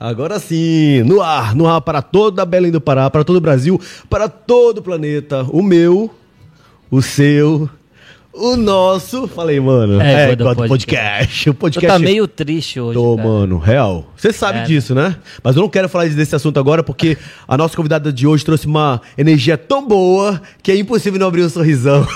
Agora sim, no ar, no ar para toda Belém do Pará, para todo o Brasil, para todo o planeta. O meu, o seu, o nosso. Falei, mano. É, É, God podcast. podcast. O Tu podcast. tá meio triste hoje. Tô, cara. mano, real. Você sabe É. disso, né? Mas eu não quero falar desse assunto agora porque a nossa convidada de hoje trouxe uma energia tão boa que é impossível não abrir um sorrisão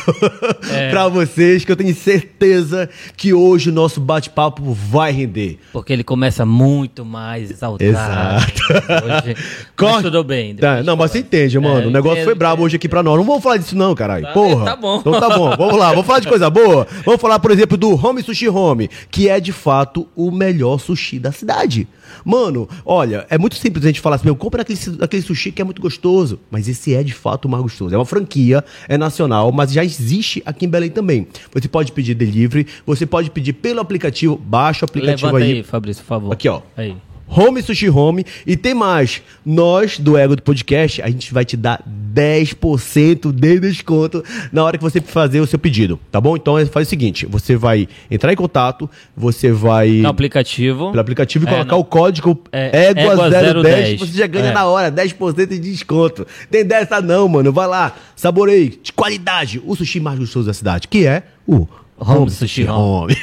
É. pra vocês, que eu tenho certeza que hoje o nosso bate-papo vai render. Porque ele começa muito mais exaltado. Exato. Hoje... Corte- Mas tudo bem. Tá, não, mas você entende, mano. É, o negócio foi brabo hoje aqui pra nós. Não vamos falar disso, não, caralho. Tá, Porra. tá bom. Então tá bom. Vamos lá, vamos falar de coisa boa. Vamos falar, por exemplo, do Home Sushi Home, que é de fato o melhor sushi da cidade. Mano, olha, é muito simples a gente falar assim, meu, compra aquele, aquele sushi que é muito gostoso. Mas esse é de fato o mais gostoso. É uma franquia, é nacional, mas já existe aqui em Belém também. Você pode pedir delivery, você pode pedir pelo aplicativo, baixa o aplicativo Levanta aí, aí. Fabrício, por favor. Aqui, ó. Aí. Home Sushi Home. E tem mais. Nós, do Ego do Podcast, a gente vai te dar 10% de desconto na hora que você fazer o seu pedido, tá bom? Então é- faz o seguinte: você vai entrar em contato, você vai. No aplicativo. Pelo aplicativo e É, colocar não. o código É, égua égua 010, 010. você já ganha É. na hora, 10% de desconto. Tem dessa não, mano. Vai lá, saboreie de qualidade o sushi mais gostoso da cidade, que é o Home Sushi Home.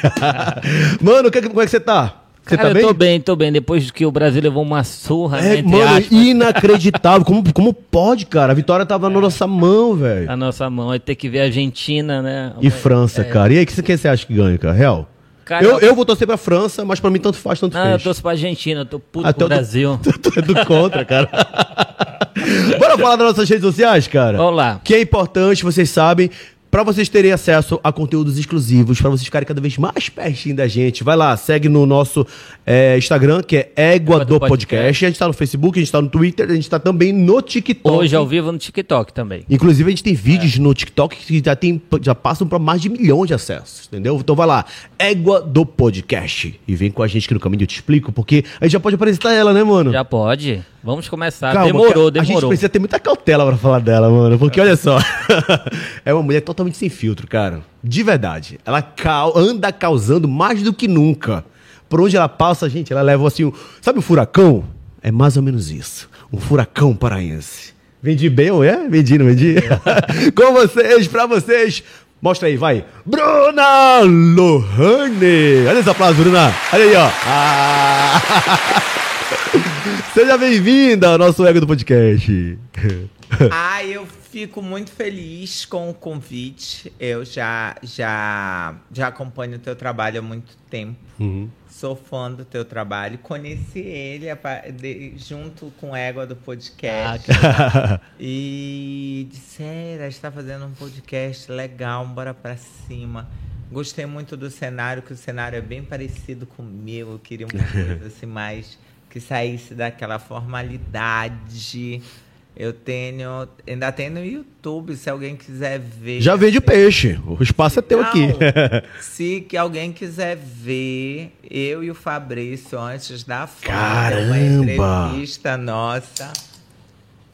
mano, que- como é que você tá? Você Cara, tá bem? eu tô bem, tô bem. Depois que o Brasil levou uma surra, É, né, mano, aspas, inacreditável. Como, como pode, cara? A vitória tava na nossa mão, velho. a nossa mão. Vai ter que ver a Argentina, né? E França, cara. E aí, que- quem você acha que ganha, cara? Real? Cara, eu, eu- eu vou torcer pra França, mas pra mim tanto faz, tanto Não, eu fez. torço pra Argentina, eu tô puto Até pro eu Brasil. Tu é do contra, cara. Bora falar das nossas redes sociais, cara? Vamos lá. Que é importante, vocês sabem, pra vocês terem acesso a conteúdos exclusivos, pra vocês ficarem cada vez mais pertinho da gente. Vai lá, segue no nosso é, Instagram, que é Égua Égua do do Podcast. Podcast. A gente tá no Facebook, a gente tá no Twitter, a gente tá também no TikTok. Hoje ao vivo no TikTok também. Inclusive, a gente tem vídeos no TikTok que já, tem, já passam para mais de milhões de acessos, entendeu? Então vai lá, Égua do Podcast. E vem com a gente que no caminho eu te explico, porque a gente já pode apresentar ela, né, mano? Já pode. Vamos começar. Calma, demorou, que A gente demorou. precisa ter muita cautela pra falar dela, mano. Porque olha só. é uma mulher totalmente sem filtro, cara. De verdade. Ela cau- anda causando mais do que nunca. Por onde ela passa, gente, ela leva assim. Um... Sabe o furacão? É mais ou menos isso. Um furacão paraense. Vendi bem, ou é? Vendi, não vendi? Com vocês, pra vocês. Mostra aí, vai. Bruna Lohane. Olha esse aplauso, Bruna. Olha aí, ó. Ah. Seja bem-vinda ao nosso Ego do Podcast. Ah, eu fico muito feliz com o convite. Eu já, já, já acompanho o teu trabalho há muito tempo. Sou fã do teu trabalho. Conheci ele a junto com o Égua do Ah, podcast. que- E disseram, está fazendo um podcast legal, bora pra cima. Gostei muito do cenário, que o cenário é bem parecido com o meu. Eu queria uma coisa assim mais que saísse daquela formalidade. Eu tenho, ainda tem no YouTube, se alguém quiser ver. Já vende peixe. O espaço é teu aqui. Não, se que alguém quiser ver, eu e o Fabrício, antes da fama, Caramba! uma entrevista nossa.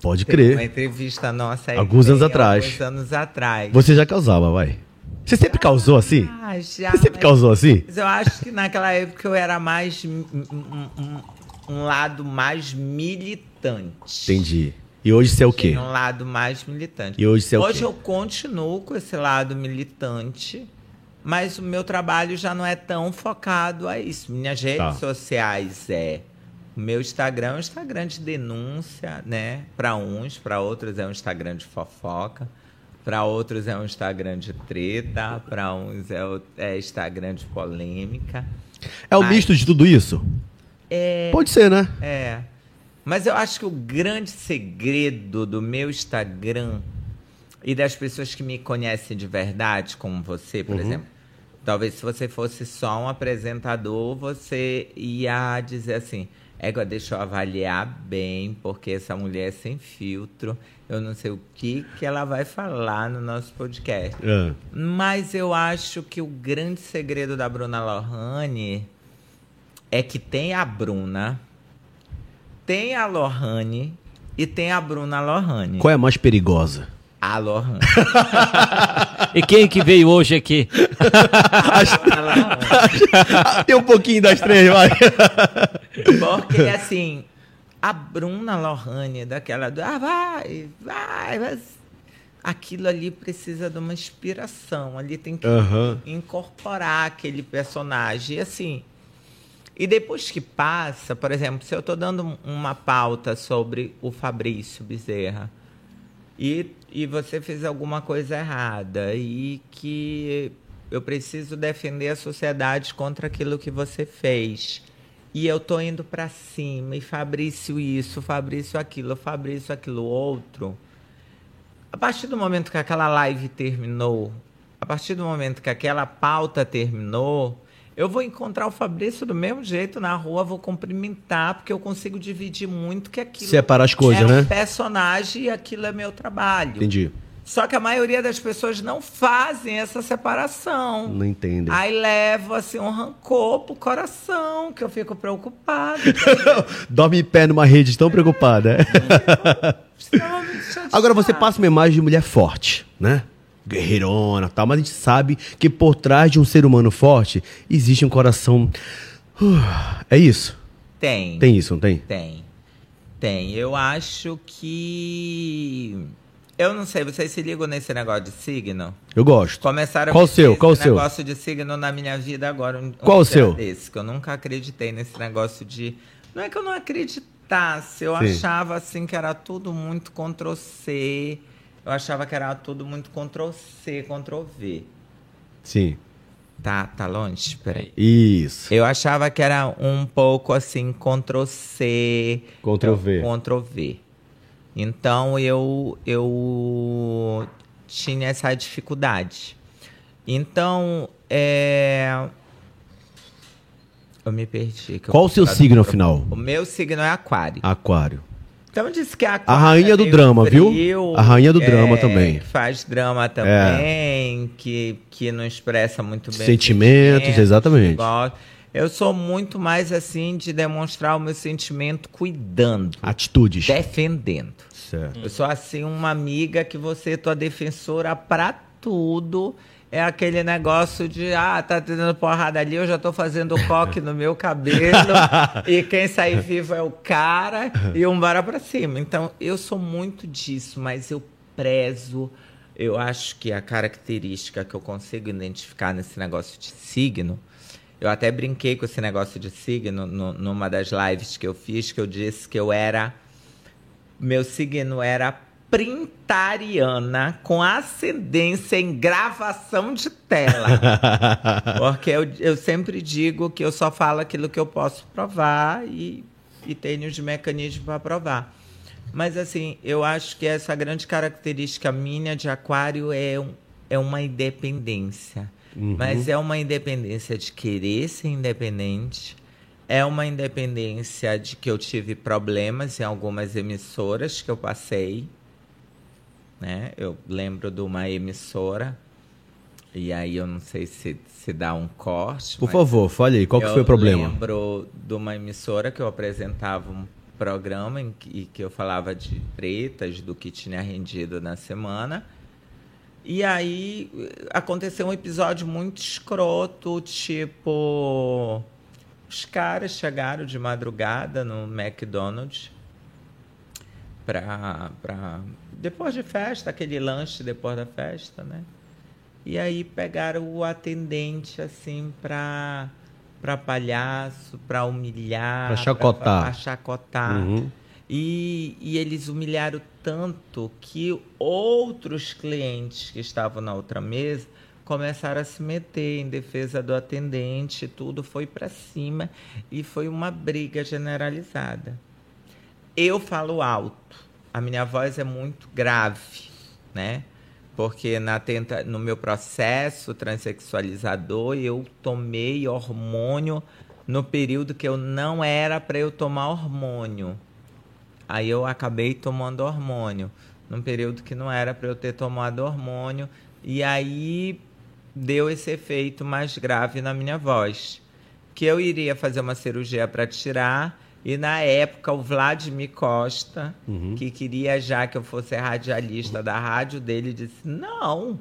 Pode Uma crer. entrevista nossa aí Alguns anos tem atrás. Alguns anos atrás. Você já causava, vai. Você sempre causou assim? Ah, já, Você sempre mas- causou assim? Mas eu acho que naquela época eu era mais. um- um- um lado mais militante. Entendi. E hoje você é o quê? Tinha um lado mais militante. E hoje você é o Hoje quê? eu continuo com esse lado militante, mas o meu trabalho já não é tão focado a isso. Minhas redes Tá. sociais é. O meu Instagram é um Instagram de denúncia, né? Para uns, para outros é um Instagram de fofoca, para outros é um Instagram de treta, para uns é, o- é Instagram de polêmica. É o Mas- misto de tudo isso? É. Pode ser, né? É. Mas eu acho que o grande segredo do meu Instagram e das pessoas que me conhecem de verdade, como você, por exemplo, talvez se você fosse só um apresentador, você ia dizer assim: Égua, deixa eu avaliar bem, porque essa mulher é sem filtro. Eu não sei o que, que ela vai falar no nosso podcast. É. Mas eu acho que o grande segredo da Bruna Lohane é que tem a Bruna, tem a Lohane e tem a Bruna Lohane. Qual é a mais perigosa? A Lohan. E quem que veio hoje aqui? Tem um pouquinho das três, vai. Porque, assim, a Bruna Lohane, daquela do, ah, vai, vai, vai. Aquilo ali precisa de uma inspiração. Ali tem que Aham. incorporar aquele personagem. E, assim, e depois que passa, por exemplo, se eu estou dando uma pauta sobre o Fabrício Bezerra e, e você fez alguma coisa errada e que eu preciso defender a sociedade contra aquilo que você fez. E eu tô indo para cima, e Fabrício isso, Fabrício aquilo, Fabrício aquilo outro. A partir do momento que aquela live terminou, a partir do momento que aquela pauta terminou, eu vou encontrar o Fabrício do mesmo jeito na rua, vou cumprimentar, porque eu consigo dividir muito que aquilo Separar as coisas, é né? um personagem e aquilo é meu trabalho. Entendi. Só que a maioria das pessoas não fazem essa separação. Não entendem. Aí levo assim um rancor pro coração, que eu fico preocupada. Dorme em pé numa rede tão preocupada. é? Agora você passa uma imagem de mulher forte, né? Guerreirona e tal, mas a gente sabe que por trás de um ser humano forte existe um coração. Uh, É isso? Tem. Tem isso, não tem? Tem. Tem. Eu acho que. Eu não sei, vocês se ligam nesse negócio de signo? Eu gosto. Começaram Qual a o seu? Qual o esse seu? negócio de signo na minha vida agora. Um, Qual o seu? Desse, que eu nunca acreditei nesse negócio de. Não é que eu não acreditasse, eu Sim. achava assim que era tudo muito Ctrl C. Eu achava que era tudo muito Ctrl C, Ctrl V. Sim. Tá, tá longe? Peraí. Isso. Eu achava que era um pouco assim, Ctrl C, Ctrl V. Ctrl V. Então eu eu tinha essa dificuldade. Então, é eu me perdi. eu Qual o seu signo, afinal? O meu signo é aquário. Aquário. Então disse que a A rainha do drama, viu? A rainha do drama também. É. Que faz drama também, que, que não expressa muito bem. os Sentimentos, exatamente. Eu sou muito mais assim de demonstrar o meu sentimento cuidando, Atitudes. defendendo. Certo. Eu sou assim uma amiga que você é tua defensora pra tudo. É aquele negócio de, ah, tá tendo porrada ali, eu já tô fazendo coque no meu cabelo. e quem sair vivo é o cara. E um bora pra cima. Então, eu sou muito disso, mas eu prezo. Eu acho que a característica que eu consigo identificar nesse negócio de signo. Eu até brinquei com esse negócio de signo no- numa das lives que eu fiz, que eu disse que eu era meu signo era printariana com ascendência em gravação de tela. Porque eu, eu sempre digo que eu só falo aquilo que eu posso provar e, e tenho os mecanismos para provar. Mas assim, eu acho que essa grande característica minha de aquário é, um, é uma independência. Mas é uma independência de querer ser independente. É uma independência de que eu tive problemas em algumas emissoras que eu passei. Né? Eu lembro de uma emissora, e aí eu não sei se, se dá um corte. Por favor, fale aí, qual que eu foi o problema? lembro de uma emissora que eu apresentava um programa em que, que eu falava de pretas, do que tinha rendido na semana. E aí eh, aconteceu um episódio muito escroto, tipo. Os caras chegaram de madrugada no McDonald's pra, pra. Depois de festa, aquele lanche depois da festa, né? E aí pegaram o atendente, assim, pra, pra palhaço, pra humilhar. Pra chacotar. Pra, chacotar. Uhum. E, e eles humilharam tanto que outros clientes que estavam na outra mesa começaram a se meter em defesa do atendente, tudo foi para cima e foi uma briga generalizada. Eu falo alto, a minha voz é muito grave, né? Porque na tenta, no meu processo transexualizador, eu tomei hormônio no período que eu não era para eu tomar hormônio. Aí eu acabei tomando hormônio, num período que não era para eu ter tomado hormônio, e aí deu esse efeito mais grave na minha voz. Que eu iria fazer uma cirurgia para tirar, E na época, o Vladimir Costa, Uhum. que queria já que eu fosse radialista da rádio dele, disse: Não,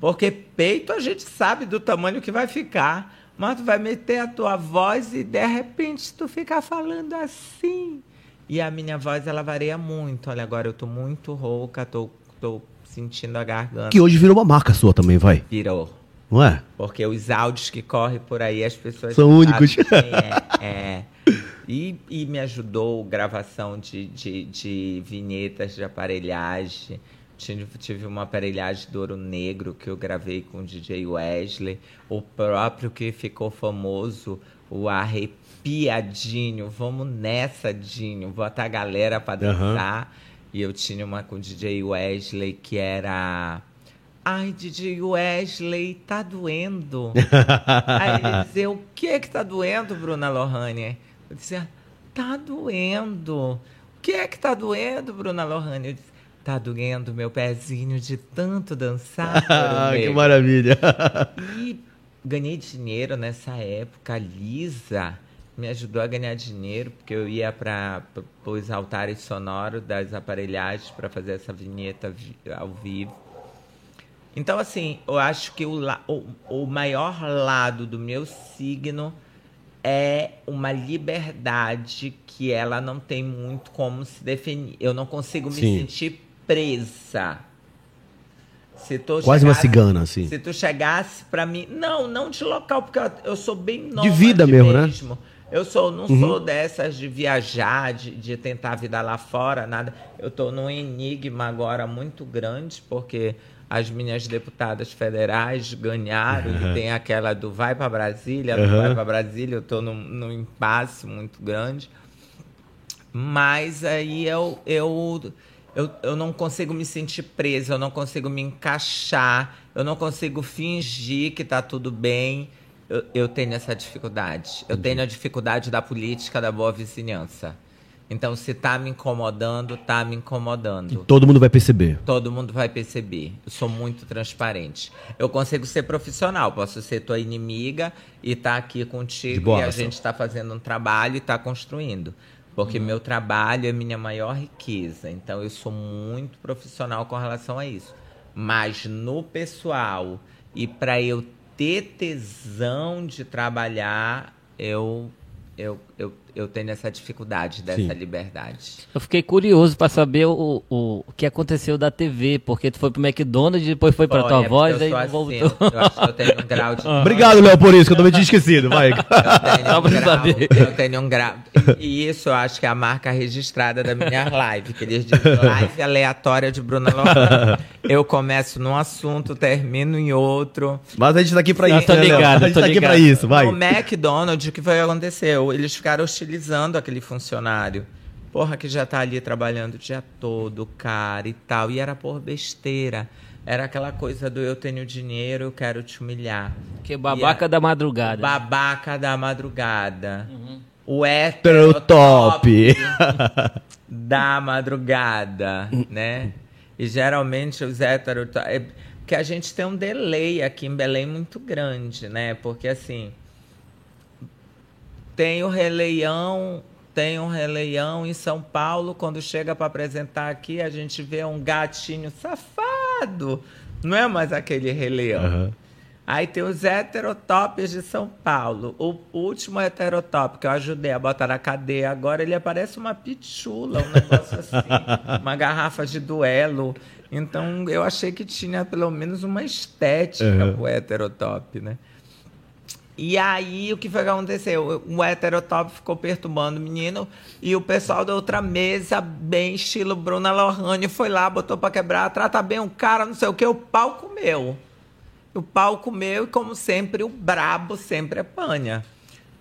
porque peito a gente sabe do tamanho que vai ficar, mas tu vai meter a tua voz e de repente tu ficar falando assim. E a minha voz, ela varia muito. Olha, agora eu tô muito rouca, tô, tô sentindo a garganta. Que hoje virou uma marca sua também, vai. Virou. Não é? Porque os áudios que correm por aí, as pessoas São únicos. É, é. E, e me ajudou gravação de, de, de vinhetas de aparelhagem. Tive, uma aparelhagem do Ouro Negro que eu gravei com o DJ Wesley. O próprio que ficou famoso, o Arrepiadinho. Vamos nessa, Dinho. Botar a galera pra dançar. E eu tinha uma com o DJ Wesley que era. Ai, DJ Wesley, tá doendo. Aí ele dizia, o que que tá doendo, Bruna Lohane? Eu dizia, tá doendo. O que é que tá doendo, Bruna Lohane? Eu disse, tá doendo meu pezinho de tanto dançar. Ah, que Negro." maravilha. E ganhei dinheiro nessa época. A Lisa me ajudou a ganhar dinheiro, porque eu ia para os altares sonoros das aparelhagens para fazer essa vinheta vi- ao vivo. Então, assim, eu acho que o, o, o maior lado do meu signo é uma liberdade que ela não tem muito como se definir. Eu não consigo me Sim. sentir presa. Se tu Quase uma chegasse- cigana, assim. Se tu chegasse pra mim, não, não de local, porque eu, eu sou bem nova. De vida mesmo, né? Eu sou, não sou dessas de viajar, de, de tentar a vida lá fora, nada. Eu tô num enigma agora muito grande, porque as minhas deputadas federais ganharam e tem aquela do vai pra Brasília, Uhum. vai pra Brasília, eu tô num, num impasse muito grande. Mas aí eu, eu, eu, eu não consigo me sentir presa, eu não consigo me encaixar, eu não consigo fingir que tá tudo bem. Eu, eu tenho essa dificuldade. Eu tenho a dificuldade da política da boa vizinhança. Então, se tá me incomodando, tá me incomodando. Todo mundo vai perceber. Todo mundo vai perceber. Eu sou muito transparente. Eu consigo ser profissional. Posso ser tua inimiga e estar aqui contigo boa, e a gente está fazendo um trabalho e está construindo. Porque meu trabalho é minha maior riqueza. Então eu sou muito profissional com relação a isso. Mas no pessoal e para eu ter tesão de trabalhar, eu eu, eu, eu tenho essa dificuldade dessa Sim. liberdade. Eu fiquei curioso pra saber o, o, o que aconteceu da TV, porque tu foi pro McDonald's, depois foi pra Olha, tua voz, eu aí assim, voltou. Eu acho que eu tenho um grau de. Obrigado, Léo, por isso, que eu também tinha esquecido. Vai. Eu tenho, um grau, saber. eu tenho um grau. E, e isso eu acho que é a marca registrada da minha live, que eles dizem live aleatória de Bruna Lohane. Eu começo num assunto, termino em outro. Mas a gente tá aqui pra Eu isso, né, ligado, A gente tá aqui ligado. pra isso, vai. No McDonald's, o que foi que aconteceu? Eles ficaram hostilizando aquele funcionário. Porra, que já tá ali trabalhando o dia todo, cara, e tal. E era por besteira. Era aquela coisa do eu tenho dinheiro, eu quero te humilhar. Que babaca da madrugada. Babaca da madrugada. O Heterotop. heterotop da madrugada, né? E geralmente os heterotop... É que a gente tem um delay aqui em Belém muito grande, né? Porque assim... Tem o releião... Tem um releião em São Paulo, quando chega para apresentar aqui, a gente vê um gatinho safado. Não é mais aquele releião. Aham. Aí tem os heterotops de São Paulo. O último heterotop que eu ajudei a botar na cadeia agora, ele parece uma pichula, um negócio assim, uma garrafa de duelo. Então eu achei que tinha pelo menos uma estética Uhum. pro heterotop, né? E aí, o que foi que aconteceu? O heterotop ficou perturbando o menino e o pessoal da outra mesa, bem estilo Bruna Lohane, foi lá, botou pra quebrar, trata bem o cara, não sei o que, o pau comeu. O pau comeu e, como sempre, o brabo sempre apanha.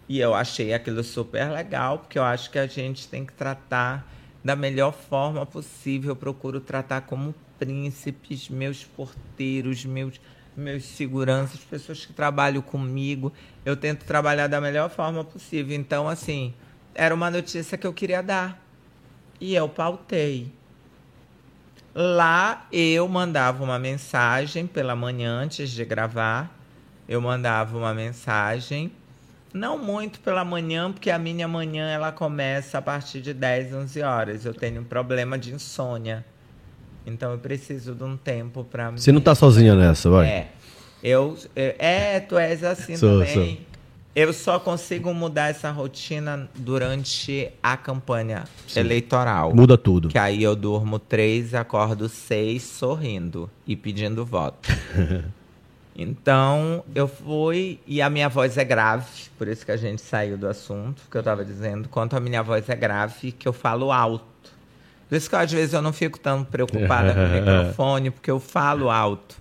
E eu achei aquilo super legal, porque eu acho que a gente tem que tratar da melhor forma possível. Eu procuro tratar como príncipes, meus porteiros, meus, meus seguranças, pessoas que trabalham comigo. Eu tento trabalhar da melhor forma possível. Então, assim, era uma notícia que eu queria dar. E eu pautei. Lá eu mandava uma mensagem pela manhã antes de gravar. Eu mandava uma mensagem Não muito pela manhã, porque a minha manhã ela começa a partir de 10, 11 horas. Eu tenho um problema de insônia. Então eu preciso de um tempo para Você não tá sozinha nessa, vai? É. Eu, eu- é, tu és assim Sou, também. sou. Eu só consigo mudar essa rotina durante a campanha eleitoral. Muda tudo. Que aí eu durmo três, acordo seis, sorrindo e pedindo voto. então, eu fui, e a minha voz é grave, por isso que a gente saiu do assunto, que eu estava dizendo, quanto a minha voz é grave, que eu falo alto. Por isso que às vezes eu não fico tão preocupada com o microfone, porque eu falo alto.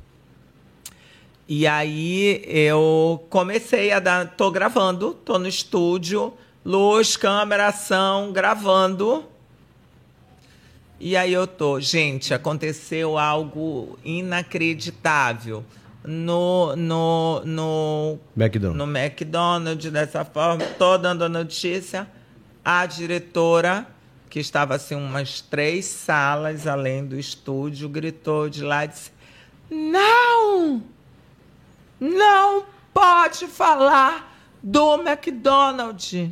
E aí eu comecei a dar. tô gravando, tô no estúdio, luz, câmera, ação, gravando. E aí eu tô, gente, aconteceu algo inacreditável no no no McDonald's. no McDonald's dessa forma, tô dando a notícia, a diretora que estava assim umas três salas além do estúdio gritou de lá e disse: "Não! Não pode falar do McDonald's."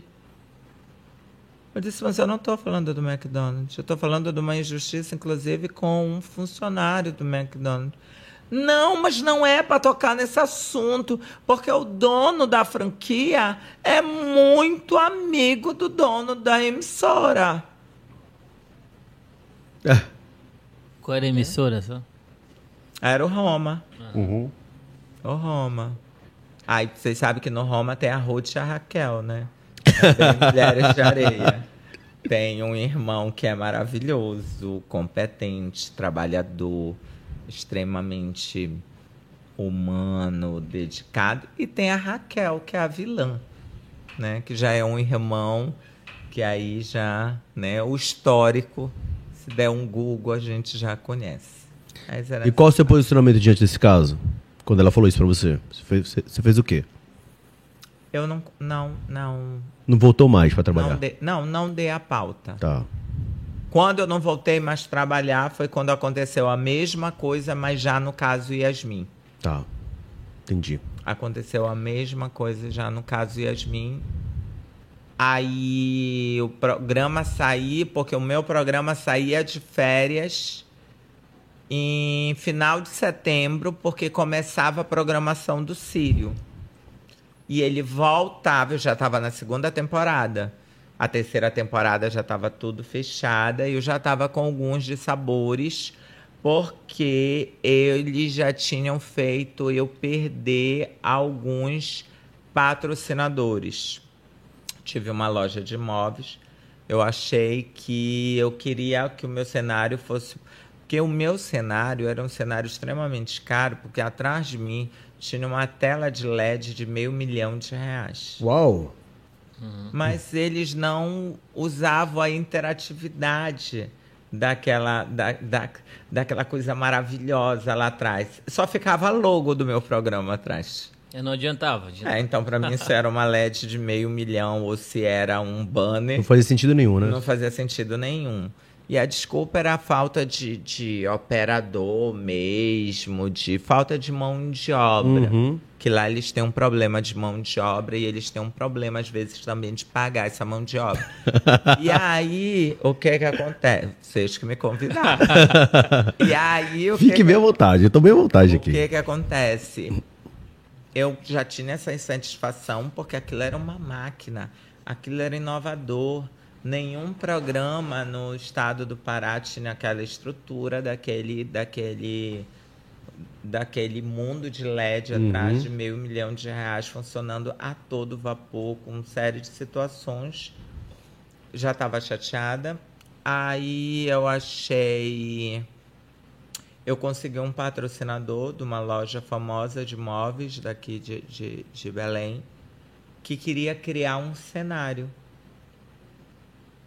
Eu disse, mas eu não estou falando do McDonald's. Eu estou falando de uma injustiça, inclusive, com um funcionário do McDonald's. Não, mas não é para tocar nesse assunto, porque o dono da franquia é muito amigo do dono da emissora. É. Qual era a emissora? Só? Era o Roma. Uhum. O Roma. Aí vocês sabem que no Roma tem a Ruth e a Raquel, né? Tem Mulheres de Areia. Tem um irmão que é maravilhoso, competente, trabalhador, extremamente humano, dedicado. E tem a Raquel, que é a vilã, né? Que já é um irmão que aí já, né? O histórico, se der um Google, a gente já conhece. E qual o seu posicionamento diante desse caso? Quando ela falou isso pra você? Você fez, você- você fez o quê? Eu não, não, não, Não voltou mais pra trabalhar? não, dei, não, não dei a pauta. Tá. Quando eu não voltei mais trabalhar foi quando aconteceu a mesma coisa, mas já no caso Yasmin. Tá. Entendi. Aconteceu a mesma coisa já no caso Yasmin. Aí o programa saía, porque o meu programa saía de férias em final de setembro, porque começava a programação do Sírio. E ele voltava, eu já estava na segunda temporada. A terceira temporada já estava tudo fechada e eu já estava com alguns de sabores, porque eles já tinham feito eu perder alguns patrocinadores. Tive uma loja de imóveis. Eu achei que eu queria que o meu cenário fosse. Porque o meu cenário era um cenário extremamente caro, porque atrás de mim tinha uma tela de LED de meio milhão de reais. Uau! Mas eles não usavam a interatividade daquela, da, da, daquela coisa maravilhosa lá atrás. Só ficava logo do meu programa atrás. Eu não adiantava. de- É, então para mim se era uma LED de meio milhão ou se era um banner, Não fazia sentido nenhum, né? não fazia sentido nenhum. E a desculpa era a falta de, de operador mesmo, de falta de mão de obra. Uhum. Que lá eles têm um problema de mão de obra e eles têm um problema, às vezes, também de pagar essa mão de obra. e aí, o que que acontece? Vocês que me convidaram. e aí, o que Fique que bem à vontade, eu tô bem à vontade o aqui. que que acontece? Eu já tinha essa insatisfação porque aquilo era uma máquina, aquilo era inovador. Nenhum programa no estado do Pará tinha aquela estrutura daquele, daquele, daquele mundo de LED atrás de meio milhão de reais funcionando a todo vapor, com uma série de situações. Já estava chateada. Aí eu achei eu consegui um patrocinador de uma loja famosa de móveis daqui de, de, de Belém que queria criar um cenário.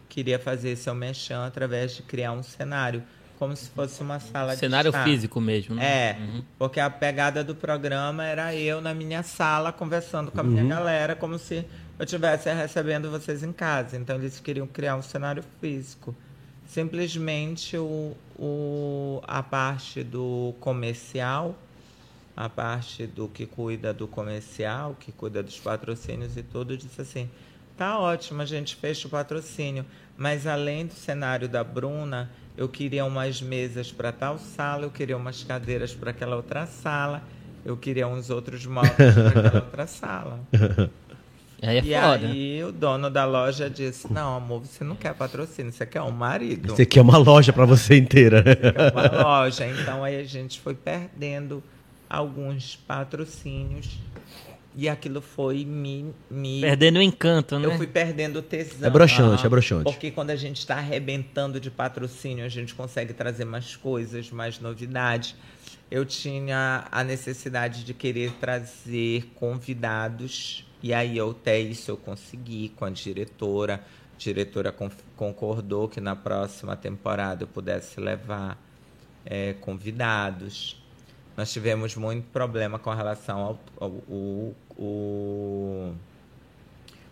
Queria fazer seu mexão através de criar um cenário, como se fosse uma sala Cenário de estar. físico mesmo, né? É, porque a pegada do programa era eu na minha sala conversando com a minha galera, como se eu estivesse recebendo vocês em casa. Então eles queriam criar um cenário físico. Simplesmente o, o, a parte do comercial a parte do que cuida do comercial, que cuida dos patrocínios e tudo, disse assim: tá ótimo, a gente fecha o patrocínio, mas além do cenário da Bruna, eu queria umas mesas para tal sala, eu queria umas cadeiras para aquela outra sala, eu queria uns outros móveis para aquela outra sala. Aí é e foda. aí o dono da loja disse: Não, amor, você não quer patrocínio, você quer um marido. Aqui é uma loja pra você inteira. É uma loja. Então aí a gente foi perdendo alguns patrocínios e aquilo foi me. me Perdendo o encanto, né? eu fui perdendo o tesão. É broxante, é broxante. Porque quando a gente está arrebentando de patrocínio, a gente consegue trazer mais coisas, mais novidades. Eu tinha a necessidade de querer trazer convidados, e aí eu até isso eu consegui com a diretora. A diretora con- concordou que na próxima temporada eu pudesse levar eh, convidados. Nós tivemos muito problema com relação ao, ao, ao- o-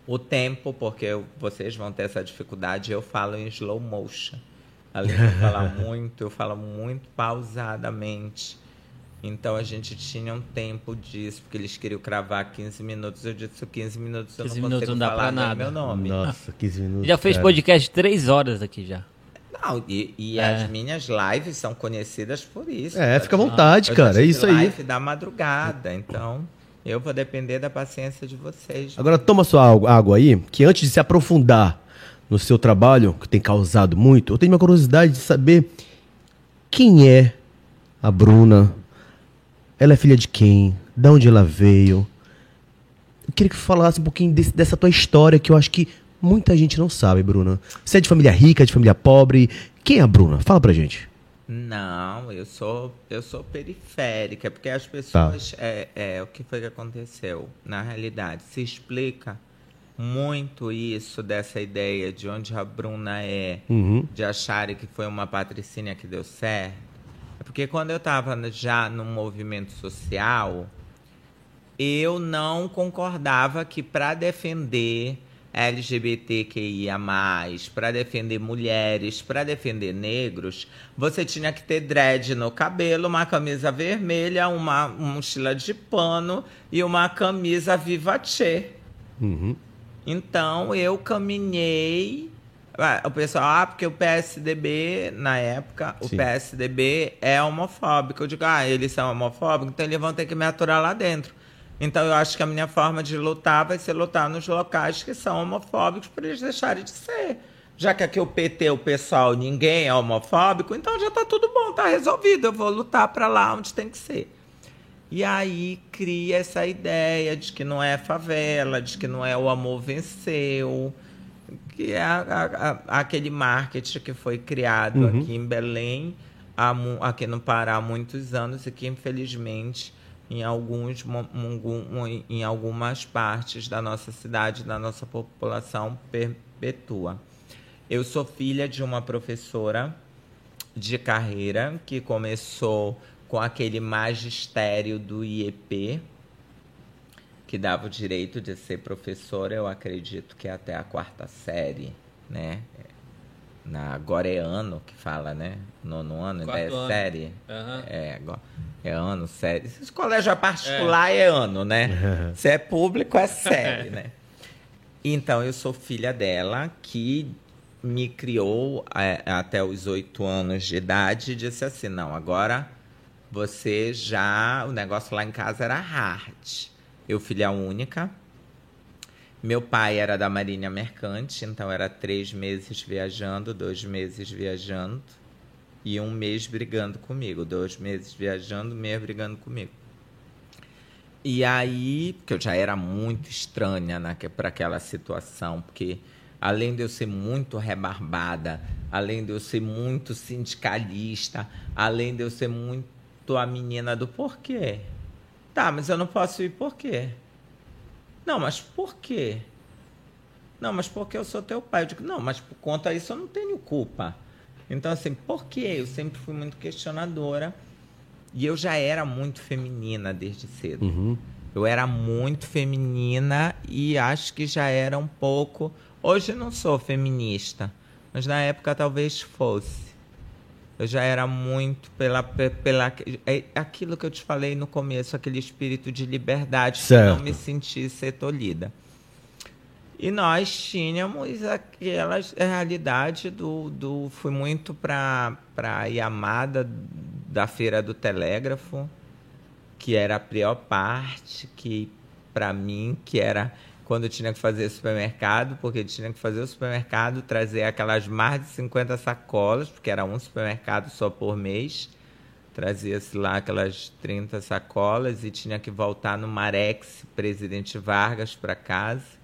o tempo, porque eu- vocês vão ter essa dificuldade. Eu falo em slow motion. Além de eu falar muito, eu falo muito pausadamente. Então a gente tinha um tempo disso, porque eles queriam cravar 15 minutos. Eu disse 15 minutos, eu 15 não minutos consigo não dá falar pra nada. meu nome. Nossa, 15 minutos. Já fez cara. podcast três horas aqui já. Não, e, e É. as minhas lives são conhecidas por isso. É, fica à vontade, eu cara, é isso aí. live da madrugada, então eu vou depender da paciência de vocês. Agora toma sua água- água aí, que antes de se aprofundar no seu trabalho, que tem causado muito, eu tenho uma curiosidade de saber quem é a Bruna. Ela é filha de quem? De onde ela veio? Eu queria que você falasse um pouquinho desse- dessa tua história, que eu acho que muita gente não sabe, Bruna. Você é de família rica, de família pobre? Quem é a Bruna? Fala pra gente. Não, eu sou eu sou periférica, porque as pessoas Tá. é, é o que foi que aconteceu na realidade se explica muito isso dessa ideia de onde a Bruna é, Uhum. de acharem que foi uma patricínia que deu certo. Porque quando eu estava já no movimento social, eu não concordava que para defender LGBTQIA+, para defender mulheres, para defender negros, você tinha que ter dread no cabelo, uma camisa vermelha, uma mochila de pano e uma camisa Vivace. Uhum. Então eu caminhei. O pessoal, ah, porque o PSDB, na época, o Sim. PSDB é homofóbico. Eu digo, ah, eles são homofóbicos, então eles vão ter que me aturar lá dentro. Então eu acho que a minha forma de lutar vai ser lutar nos locais que são homofóbicos para eles deixarem de ser. Já que aqui o PT, o pessoal, ninguém é homofóbico, então já tá tudo bom, tá resolvido. Eu vou lutar para lá onde tem que ser. E aí cria essa ideia de que não é favela, de que não é o amor venceu, que é a- a- aquele marketing que foi criado aqui em Belém, há aqui no Pará há muitos anos e que infelizmente em alguns em algumas partes da nossa cidade, da nossa população perpetua. Eu sou filha de uma professora de carreira que começou com aquele magistério do IEP, que dava o direito de ser professora, eu acredito que até a quarta série, né? Na, agora é ano que fala, né? Nono ano, ainda é Quarto ano. série. Aham. É, agora é ano, série. Se colégio é particular, é, ano, né? Se é público, é série, né? Então, eu sou filha dela, que me criou é, até os oito anos de idade e disse assim: não, agora você já. O negócio lá em casa era hard. Eu, filha única. Meu pai era da Marinha Mercante, então era três meses viajando, dois meses viajando e um mês brigando comigo. Dois meses viajando, um mês brigando comigo. E aí, porque eu já era muito estranha para aquela situação, porque além de eu ser muito rebarbada, além de eu ser muito sindicalista, além de eu ser muito a menina do porquê. Tá, mas eu não posso ir por quê? Não, mas por quê? Não, mas porque eu sou teu pai. Eu digo, não, mas por conta disso eu não tenho culpa. Então, assim, por quê? Eu sempre fui muito questionadora. E eu já era muito feminina desde cedo. Uhum. Eu era muito feminina e acho que já era um pouco. Hoje não sou feminista, mas na época talvez fosse. Eu já era muito pela, pe- pela é aquilo que eu te falei no começo, aquele espírito de liberdade, que Certo. não me senti ser tolhida. E nós tínhamos aquela realidade do. do fui muito para a Yamada da Feira do Telégrafo, que era a pior parte, que para mim, que era quando tinha que fazer supermercado, porque tinha que fazer o supermercado, trazer aquelas mais de 50 sacolas, porque era um supermercado só por mês. Trazia-se lá aquelas 30 sacolas e tinha que voltar no Marex Presidente Vargas para casa.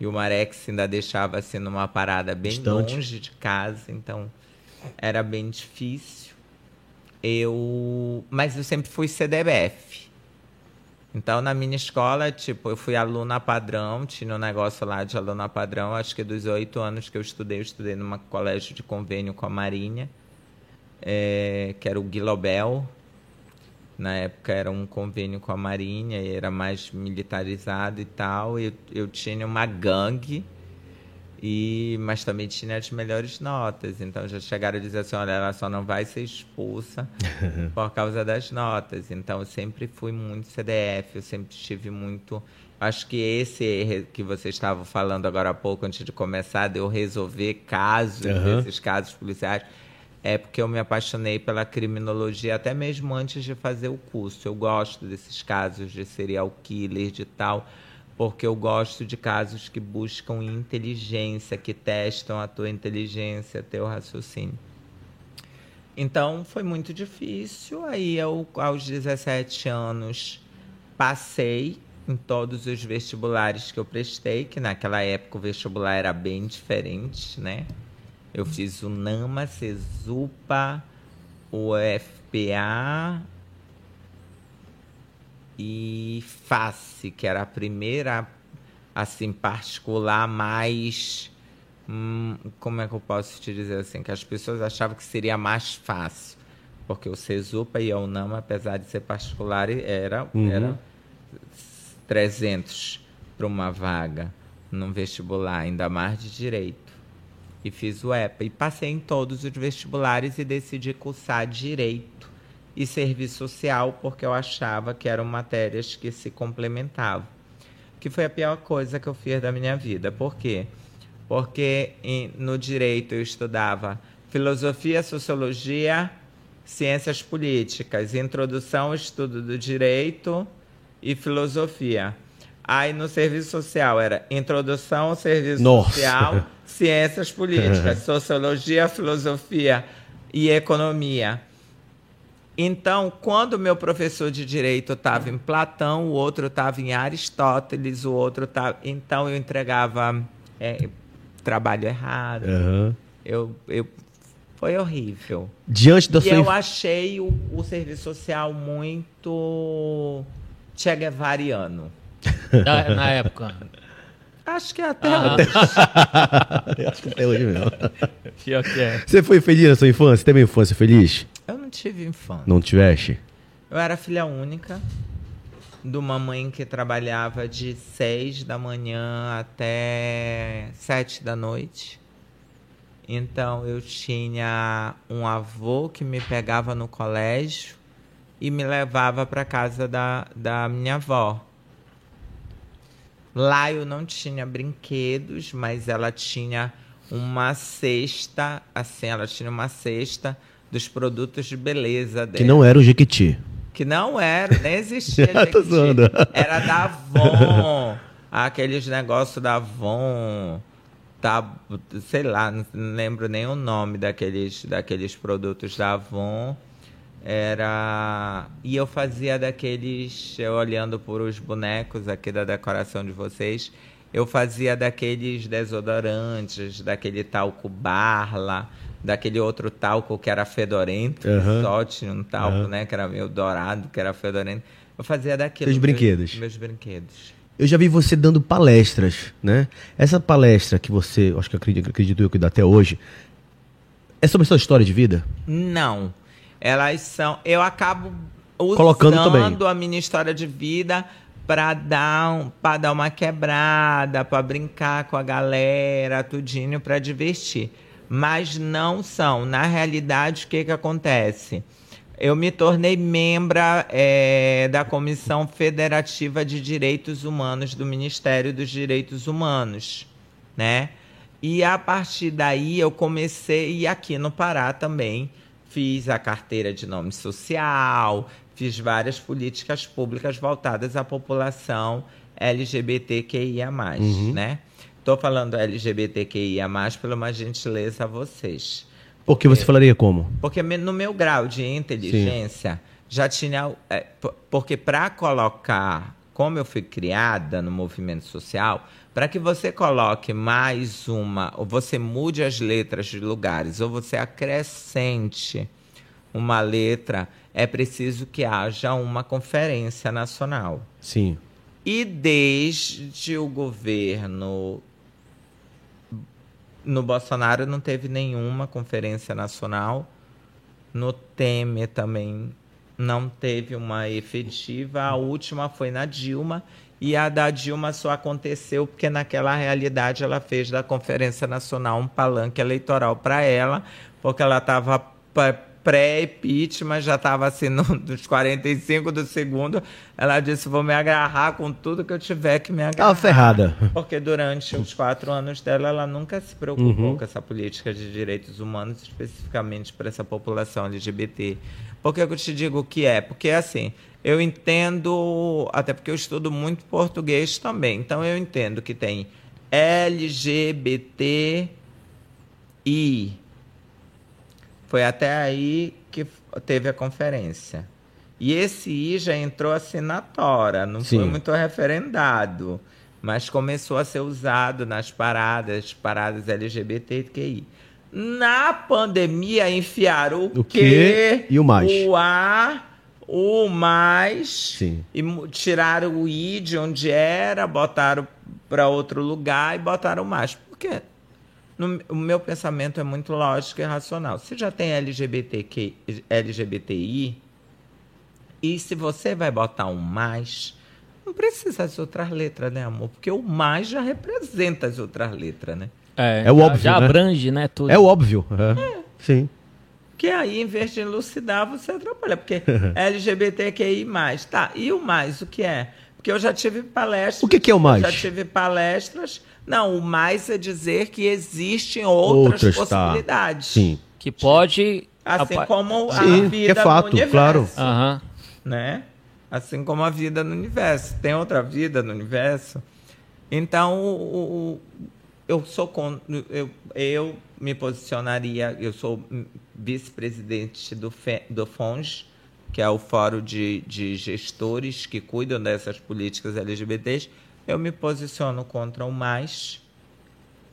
E o Marex ainda deixava assim numa parada bem Distante. longe de casa, então era bem difícil. Eu, mas eu sempre fui CDBF. Então, na minha escola, tipo, eu fui aluna padrão, tinha um negócio lá de aluna padrão, acho que dos oito anos que eu estudei, eu estudei num colégio de convênio com a Marinha, eh, que era o Guilobel. Na época era um convênio com a Marinha, e era mais militarizado e tal. Eu, eu tinha uma gangue, e, mas também tinha as melhores notas. Então já chegaram a dizer assim: olha, ela só não vai ser expulsa por causa das notas. Então eu sempre fui muito CDF, eu sempre tive muito. Acho que esse que você estava falando agora há pouco, antes de começar, de eu resolver casos, Aham. esses casos policiais, é porque eu me apaixonei pela criminologia até mesmo antes de fazer o curso. Eu gosto desses casos de serial killer, de tal, porque eu gosto de casos que buscam inteligência, que testam a tua inteligência, teu raciocínio. Então foi muito difícil. Aí eu, aos 17 anos, passei em todos os vestibulares que eu prestei, que naquela época o vestibular era bem diferente, né? Eu fiz o NAMA, CESUPA, o FPA e FACE, que era a primeira, assim, particular mais. hum, como é que eu posso te dizer assim? Que as pessoas achavam que seria mais fácil. Porque o CESUPA e a UNAMA, apesar de ser particular, era, era 300 para uma vaga num vestibular, ainda mais de direito. E fiz o EPA. E passei em todos os vestibulares e decidi cursar direito e serviço social, porque eu achava que eram matérias que se complementavam. Que foi a pior coisa que eu fiz da minha vida. Por quê? Porque em- no direito eu estudava filosofia, sociologia, ciências políticas, introdução ao estudo do direito e filosofia. Aí no serviço social era introdução ao serviço Nossa. social, ciências políticas, sociologia, filosofia e economia. Então, quando o meu professor de direito estava em Platão, o outro estava em Aristóteles, o outro estava. Então, eu entregava é, trabalho errado. Aham. Eu, eu, foi horrível. Diante da e sua. eu achei o, o serviço social muito Che Guevariano. Na, na época. Acho que até Ah, Acho que até hoje mesmo. pior que é. Você foi feliz na sua infância? Teve uma infância feliz? Eu não tive infância. Não tiveste? Eu era filha única de uma mãe que trabalhava de seis da manhã até sete da noite. Então eu tinha um avô que me pegava no colégio e me levava para casa da, da minha avó. Lá eu não tinha brinquedos, mas ela tinha uma cesta, assim, ela tinha uma cesta dos produtos de beleza dela. Que não era o Jequiti. Que não era, nem existia. Tô Jequiti. Era da Avon. aqueles negócios da Avon. Tá, sei lá, não lembro nem o nome daqueles, daqueles produtos da Avon. Era. E eu fazia daqueles. Eu olhando por os bonecos aqui da decoração de vocês. Eu fazia daqueles desodorantes, daquele talco Barla, daquele outro talco que era fedorento, só tinha um talco, Aham. né? Que era meio dourado, que era fedorento. Eu fazia daquilo. Seus brinquedos. Meus, meus brinquedos. Eu já vi você dando palestras, né? Essa palestra que você, acho que acredito, acredito eu que dá até hoje, é sobre sua história de vida? Não. Elas são. Eu acabo usando Colocando também. a minha história de vida para dar, um, pra dar uma quebrada, para brincar com a galera, tudinho, para divertir. Mas não são. Na realidade, o que, que acontece? Eu me tornei membra é, da Comissão Federativa de Direitos Humanos do Ministério dos Direitos Humanos, né? E a partir daí eu comecei, e aqui no Pará também, fiz a carteira de nome social, fiz várias políticas públicas voltadas à população LGBTQIA+, uhum. né? Estou falando LGBTQIA+, pela uma gentileza a vocês. Porque você falaria como? Porque no meu grau de inteligência Sim. já tinha. É, porque para colocar, como eu fui criada no movimento social, para que você coloque mais uma, ou você mude as letras de lugares, ou você acrescente uma letra, é preciso que haja uma conferência nacional. Sim. E desde o governo no Bolsonaro não teve nenhuma conferência nacional. No Temer também não teve uma efetiva. A última foi na Dilma. E a da Dilma só aconteceu porque, naquela realidade, ela fez da Conferência Nacional um palanque eleitoral para ela, porque ela estava pré-impeachment, já estava assim nos 45 do segundo. Ela disse: vou me agarrar com tudo que eu tiver que me agarrar. Tava ferrada. Porque durante os quatro anos dela, ela nunca se preocupou uhum. com essa política de direitos humanos, especificamente para essa população LGBT. Por que eu te digo o que é? Porque assim. Eu entendo, até porque eu estudo muito português também, então eu entendo que tem LGBTI, foi até aí que teve a conferência. E esse I já entrou assim na tora, não Sim. foi muito referendado, mas começou a ser usado nas paradas, paradas LGBTQI. Na pandemia enfiaram o, o quê? E o mais? O A, o mais. Sim. E tiraram o I de onde era, botaram para outro lugar e botaram o mais. Por quê? No, o meu pensamento é muito lógico e racional. Se já tem LGBTQ, LGBTI, e se você vai botar um mais, não precisa as outras letras, né, amor? Porque o mais já representa as outras letras, né? É, é o óbvio. Já né? abrange, né? Tudo. É o óbvio. É. é. Sim. Que aí, em vez de elucidar, você atrapalha. Porque LGBTQI, tá. E o mais, o que é? Porque eu já tive palestras. O que, que é o mais? Já tive palestras não, o mais é dizer que existem outras, outras possibilidades. Tá. Sim. Que pode. Assim como a Sim, vida é fato, no universo. Claro. Uhum. Né? Assim como a vida no universo. Tem outra vida no universo. Então, o, o, eu sou com, eu, eu me posicionaria, eu sou vice-presidente do, do FONS, que é o Fórum de, de Gestores que cuidam dessas políticas LGBTs eu me posiciono contra o mais.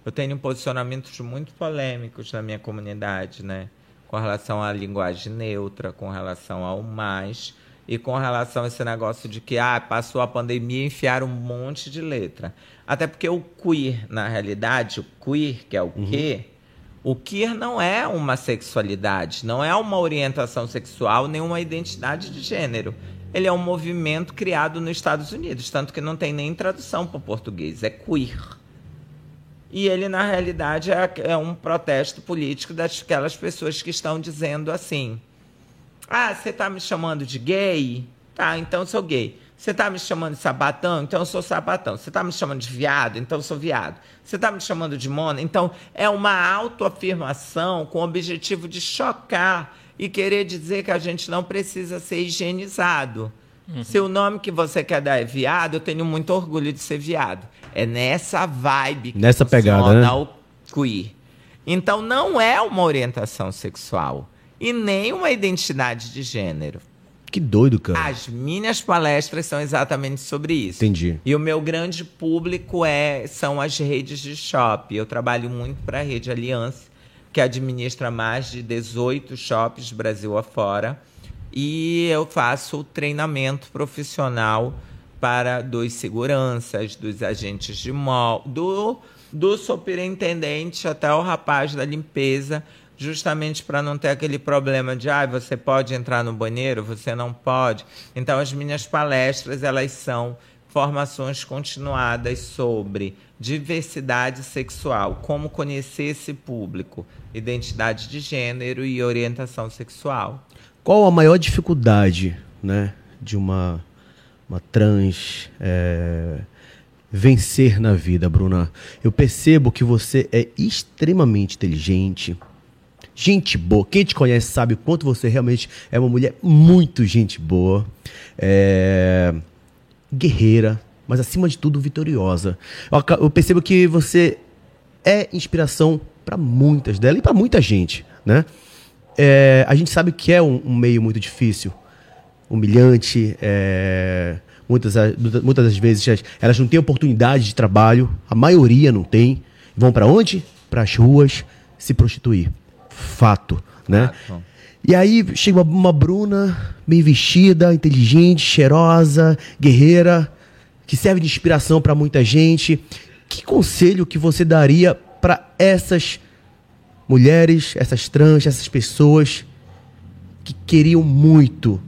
Eu tenho posicionamentos muito polêmicos na minha comunidade, né? Com relação à linguagem neutra, com relação ao mais e com relação a esse negócio de que ah, passou a pandemia e enfiaram um monte de letra. Até porque o queer, na realidade, o queer, que é o uhum. quê? O queer não é uma sexualidade, não é uma orientação sexual, nem uma identidade de gênero ele é um movimento criado nos Estados Unidos, tanto que não tem nem tradução para o português, é queer. E ele, na realidade, é, é um protesto político daquelas pessoas que estão dizendo assim: ah, você está me chamando de gay? Tá, então sou gay. Você está me chamando de sabatão? Então eu sou sabatão. Você está me chamando de viado? Então eu sou viado. Você está me chamando de mona? Então é uma autoafirmação com o objetivo de chocar e querer dizer que a gente não precisa ser higienizado. Uhum. Se o nome que você quer dar é viado, eu tenho muito orgulho de ser viado. É nessa vibe que nessa pegada, né? o queer. Então não é uma orientação sexual e nem uma identidade de gênero. Que doido, cara. As minhas palestras são exatamente sobre isso. Entendi. E o meu grande público é são as redes de shopping. Eu trabalho muito para a rede Aliança que administra mais de 18 shops Brasil afora. E eu faço treinamento profissional para dos seguranças, dos agentes de mall, do, do superintendente até o rapaz da limpeza, justamente para não ter aquele problema de ah, você pode entrar no banheiro, você não pode. Então as minhas palestras elas são formações continuadas sobre diversidade sexual, como conhecer esse público, identidade de gênero e orientação sexual. Qual a maior dificuldade, né, de uma uma trans é, vencer na vida, Bruna? Eu percebo que você é extremamente inteligente, gente boa. Quem te conhece sabe o quanto você realmente é uma mulher muito gente boa, é, guerreira, mas acima de tudo vitoriosa. Eu, percebo que você é inspiração para muitas delas e para muita gente, né? É, a gente sabe que é um, um meio muito difícil humilhante. É, muitas, muitas das vezes elas não têm oportunidade de trabalho, a maioria não tem. Vão para onde? Para as ruas se prostituir. Fato, né? Fato. E aí chega uma, uma Bruna bem vestida, inteligente, cheirosa, guerreira, que serve de inspiração para muita gente. Que conselho que você daria para essas mulheres, essas trans, essas pessoas que queriam muito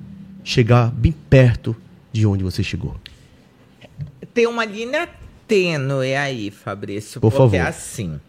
chegar bem perto de onde você chegou? Tem uma linha tênue aí, Fabrício. Por porque favor. assim.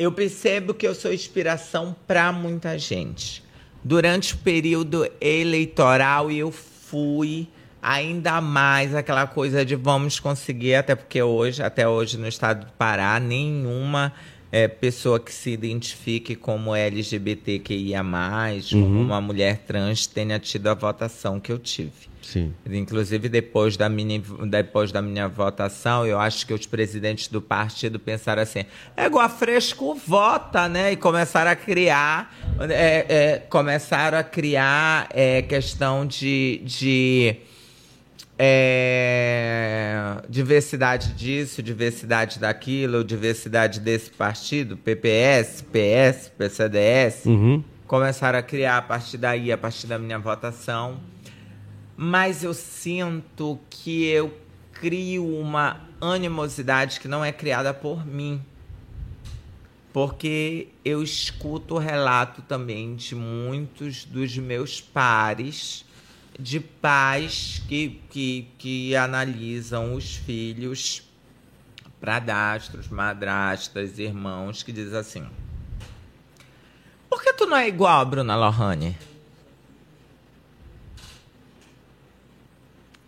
Eu percebo que eu sou inspiração para muita gente. Durante o período eleitoral, eu fui ainda mais aquela coisa de vamos conseguir, até porque hoje, até hoje no estado do Pará, nenhuma é, pessoa que se identifique como LGBTQIA, uhum. como uma mulher trans, tenha tido a votação que eu tive. Sim. Inclusive, depois da, minha, depois da minha votação, eu acho que os presidentes do partido pensaram assim: é igual a fresco vota, né? E começaram a criar. É, é, começaram a criar é, questão de. de é, diversidade disso, diversidade daquilo, diversidade desse partido, PPS, PS, PCDS, uhum. começaram a criar a partir daí, a partir da minha votação. Mas eu sinto que eu crio uma animosidade que não é criada por mim. Porque eu escuto o relato também de muitos dos meus pares de pais que, que, que analisam os filhos, pradastros, madrastas, irmãos, que dizem assim: Por que tu não é igual a Bruna Lohane?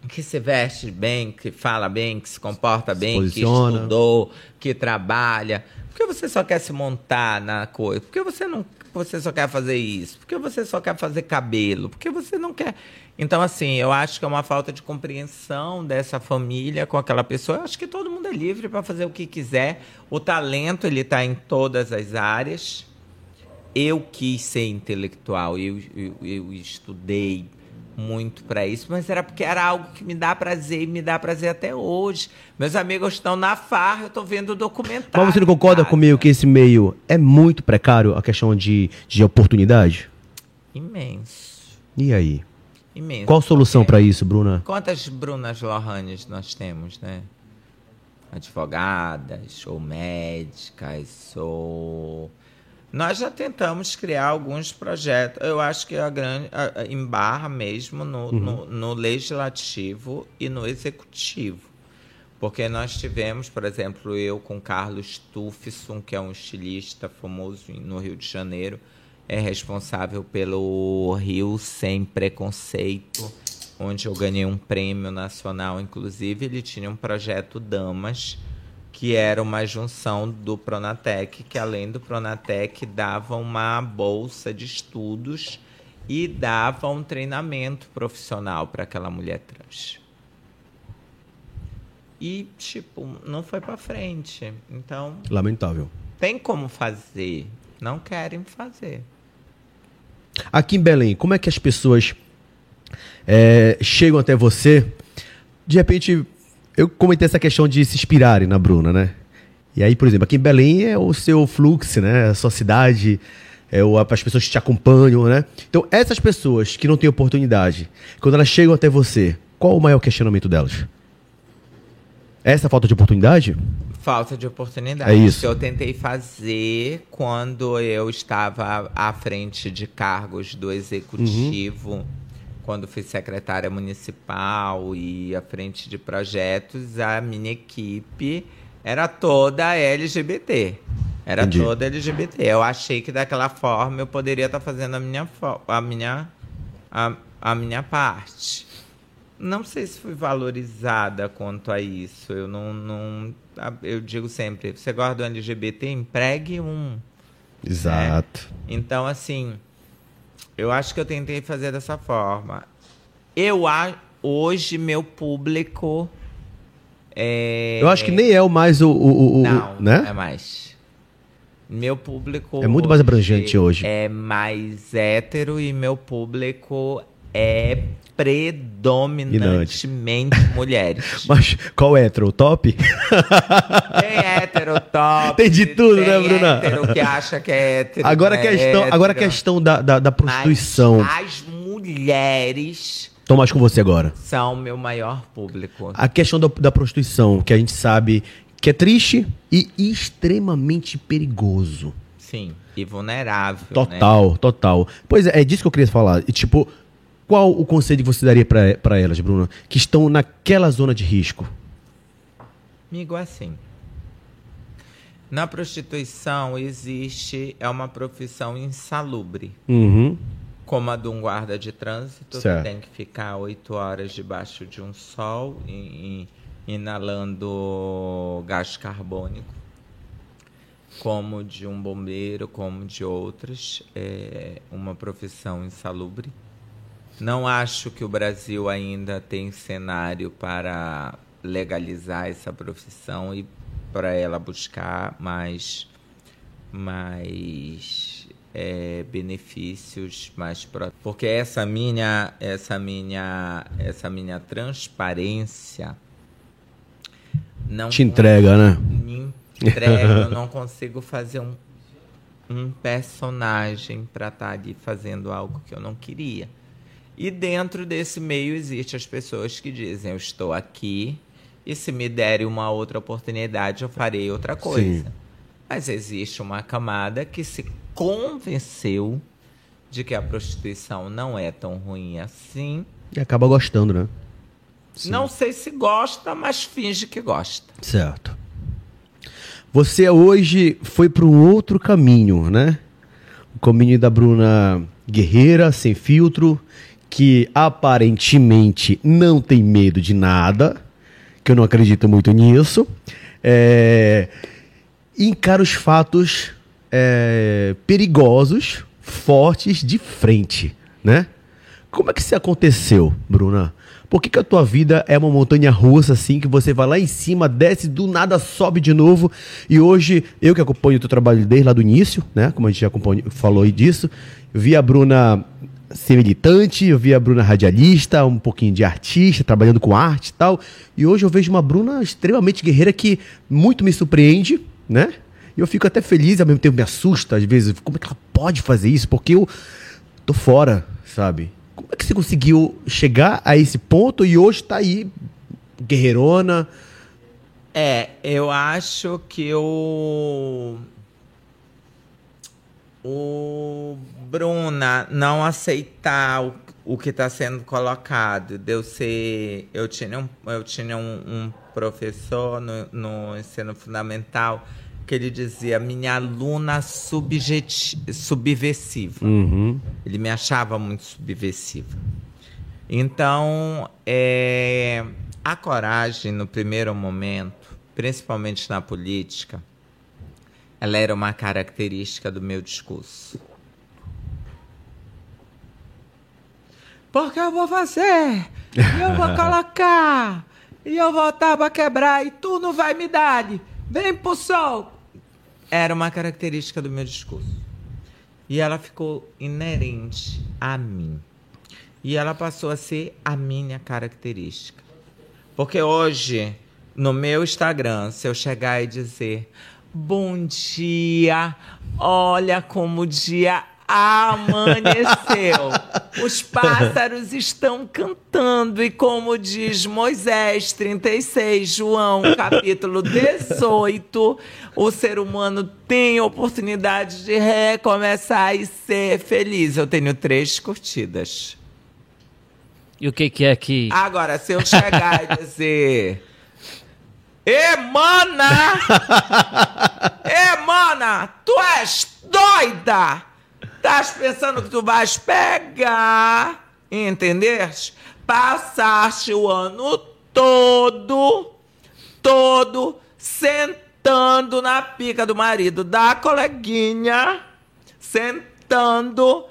Que se veste bem, que fala bem, que se comporta bem, que estudou, que trabalha. Por que você só quer se montar na coisa? Por que você não você só quer fazer isso? Por que você só quer fazer cabelo? Por que você não quer. Então, assim, eu acho que é uma falta de compreensão dessa família com aquela pessoa. Eu acho que todo mundo é livre para fazer o que quiser. O talento, ele está em todas as áreas. Eu quis ser intelectual, eu, eu, eu estudei muito para isso, mas era porque era algo que me dá prazer e me dá prazer até hoje. Meus amigos estão na farra, eu estou vendo o documentário. Mas você não concorda comigo que esse meio é muito precário, a questão de, de oportunidade? Imenso. E aí? Imenso. Qual a solução para isso, Bruna? Quantas Brunas Lohanes nós temos, né? Advogadas, ou médicas, ou nós já tentamos criar alguns projetos. Eu acho que a grande a, a, embarra mesmo no, uhum. no, no, legislativo e no executivo. Porque nós tivemos, por exemplo, eu com Carlos Tufson, que é um estilista famoso no Rio de Janeiro, é responsável pelo Rio Sem Preconceito, onde eu ganhei um prêmio nacional. Inclusive, ele tinha um projeto Damas que era uma junção do Pronatec, que além do Pronatec dava uma bolsa de estudos e dava um treinamento profissional para aquela mulher trans. E, tipo, não foi para frente. Então. Lamentável. Tem como fazer. Não querem fazer. Aqui em Belém, como é que as pessoas é, chegam até você? De repente, eu comentei essa questão de se inspirarem na Bruna, né? E aí, por exemplo, aqui em Belém é o seu fluxo, né? A sua cidade, é o, as pessoas que te acompanham, né? Então, essas pessoas que não têm oportunidade, quando elas chegam até você, qual o maior questionamento delas? Essa falta de oportunidade? Falta de oportunidade. É isso. Que eu tentei fazer quando eu estava à frente de cargos do executivo. Uhum quando fui secretária municipal e à frente de projetos, a minha equipe era toda LGBT. Era Entendi. toda LGBT. Eu achei que daquela forma eu poderia estar fazendo a minha, a minha, a, a minha parte. Não sei se fui valorizada quanto a isso. Eu não, não eu digo sempre, você gosta do LGBT, empregue um. Exato. Então, assim, eu acho que eu tentei fazer dessa forma. Eu a, hoje meu público é Eu acho que nem é o mais o. o, o- o- não, né? é mais. Meu público É muito mais abrangente hoje. É mais hétero e meu público é predominantemente mulheres. Mas qual é? O top? Tem hétero top. Tem de tudo, né, tem Bruna? hétero que acha que é hétero. Agora a é questão, agora a hétero. questão da, da, da Mas prostituição. as mulheres Tô mais com você agora. são meu maior público. A questão da, da prostituição, que a gente sabe que é triste e extremamente perigoso. Sim. E vulnerável. né? Total, total. Pois é, é disso que eu queria falar. E, tipo, qual o conselho que você daria pra elas, Bruna, que estão naquela zona de risco? Amigo, é assim. Na prostituição existe, é uma profissão insalubre. Uhum. Como a de um guarda de trânsito, Certo. que tem que ficar oito horas debaixo de um sol, e, e- inalando gás carbônico. Como de um bombeiro, como de outras. É uma profissão insalubre. Não acho que o Brasil ainda tem cenário para legalizar essa profissão e para ela buscar mais, mais é, benefícios, mais pro- porque essa minha, essa minha, essa minha transparência não Te entrega, né? me entrega, eu não consigo fazer um, um personagem para estar ali fazendo algo que eu não queria. E dentro desse meio existem as pessoas que dizem: eu estou aqui e se me derem uma outra oportunidade eu farei outra coisa. Sim. Mas existe uma camada que se convenceu de que a prostituição não é tão ruim assim. E acaba gostando, né? Sim. Não sei se gosta, mas finge que gosta. Certo. Você hoje foi para um outro caminho, né? O caminho da Bruna Guerreira, sem filtro, que aparentemente não tem medo de nada, que eu não acredito muito nisso. É... Encara os fatos é, perigosos, fortes de frente, né? Como é que isso aconteceu, Bruna? Por que, que a tua vida é uma montanha russa, assim, que você vai lá em cima, desce, do nada sobe de novo? E hoje, eu que acompanho o teu trabalho desde lá do início, né? Como a gente já falou disso, vi a Bruna ser militante, eu vi a Bruna radialista, um pouquinho de artista, trabalhando com arte e tal. E hoje eu vejo uma Bruna extremamente guerreira que muito me surpreende, né? E eu fico até feliz, ao mesmo tempo me assusta, às vezes, como é que ela pode fazer isso? Porque eu tô fora, sabe? Como é que você conseguiu chegar a esse ponto e hoje tá aí, guerreirona? É, eu acho que o. O Bruna não aceitar o, o que está sendo colocado, de eu ser. Eu tinha um, eu tinha um, um professor no, no ensino fundamental que ele dizia minha aluna subjeti- subversiva. Uhum. Ele me achava muito subversiva. Então, é, a coragem, no primeiro momento, principalmente na política, ela era uma característica do meu discurso. Porque eu vou fazer, e eu vou colocar, e eu vou pra quebrar, e tu não vai me dar. Vem pro sol. Era uma característica do meu discurso. E ela ficou inerente a mim. E ela passou a ser a minha característica. Porque hoje, no meu Instagram, se eu chegar e dizer bom dia, olha como o dia amanheceu. Os pássaros estão cantando e como diz Moisés 36, João capítulo 18, o ser humano tem oportunidade de recomeçar e ser feliz. Eu tenho três curtidas. E o que, que é que. Agora, se eu chegar e dizer. Ê, mana! Mana! Tu és doida! Estás pensando que tu vais pegar, entendeste? Passaste o ano todo, todo, sentando na pica do marido da coleguinha, sentando,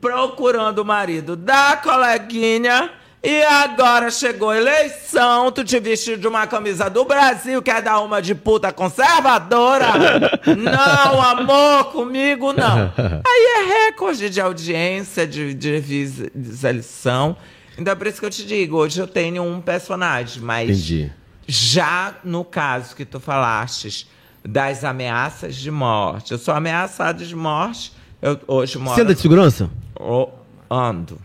procurando o marido da coleguinha e agora chegou a eleição, tu te vestiu de uma camisa do Brasil, quer dar uma de puta conservadora? não, amor, comigo não. Aí é recorde de audiência, de, de visualização. Então é por isso que eu te digo, hoje eu tenho um personagem, mas Entendi. já no caso que tu falastes das ameaças de morte, eu sou ameaçado de morte, eu hoje moro... Você anda de segurança? Oh, ando.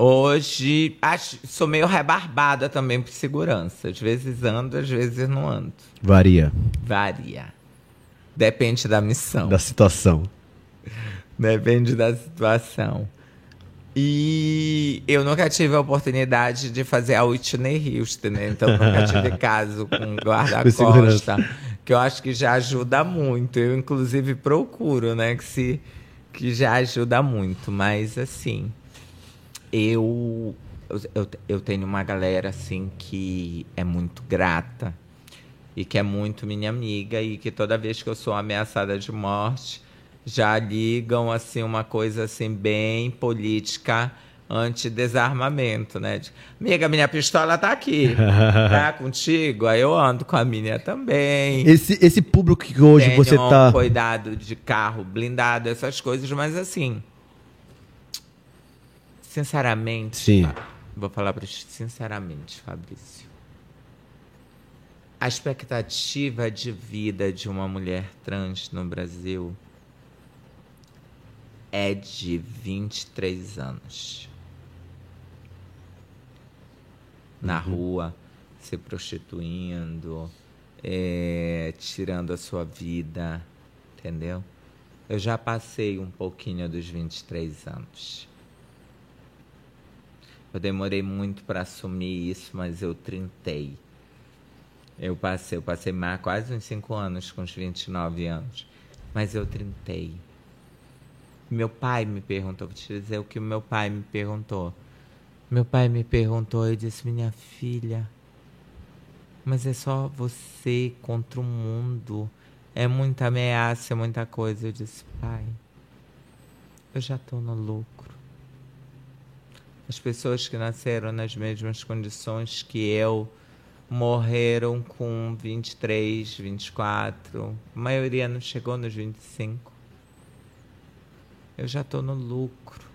Hoje, acho, sou meio rebarbada também por segurança. Às vezes ando, às vezes não ando. Varia Varia. Depende da missão. da situação. Depende da situação. E eu nunca tive a oportunidade de fazer a Whitney Houston, né? Então nunca tive caso com guarda-costa. Que eu acho que já ajuda muito. Eu, inclusive, procuro, né? Que, se, que já ajuda muito. Mas, assim, eu, eu, eu tenho uma galera, assim, que é muito grata e que é muito minha amiga e que toda vez que eu sou ameaçada de morte já ligam assim uma coisa assim bem política anti-desarmamento, né? De, Amiga, minha pistola tá aqui, tá contigo? Aí eu ando com a minha também. Esse, esse público que hoje Tenho você tá. cuidado de carro blindado, essas coisas, mas assim, sinceramente, Sim. Vou falar para sinceramente, Fabrício. A expectativa de vida de uma mulher trans no Brasil é de 23 anos. Na rua, se prostituindo, é, tirando a sua vida, entendeu? Eu já passei um pouquinho dos 23 anos. Eu demorei muito para assumir isso, mas eu trintei. Eu passei, eu passei quase uns 5 anos com os 29 anos. Mas eu trintei. Meu pai me perguntou, vou te dizer o que meu pai me perguntou. Meu pai me perguntou e disse, minha filha, mas é só você contra o mundo. É muita ameaça, é muita coisa. Eu disse, pai, eu já estou no lucro. As pessoas que nasceram nas mesmas condições que eu morreram com 23, 24. A maioria não chegou nos 25. Eu já estou no lucro.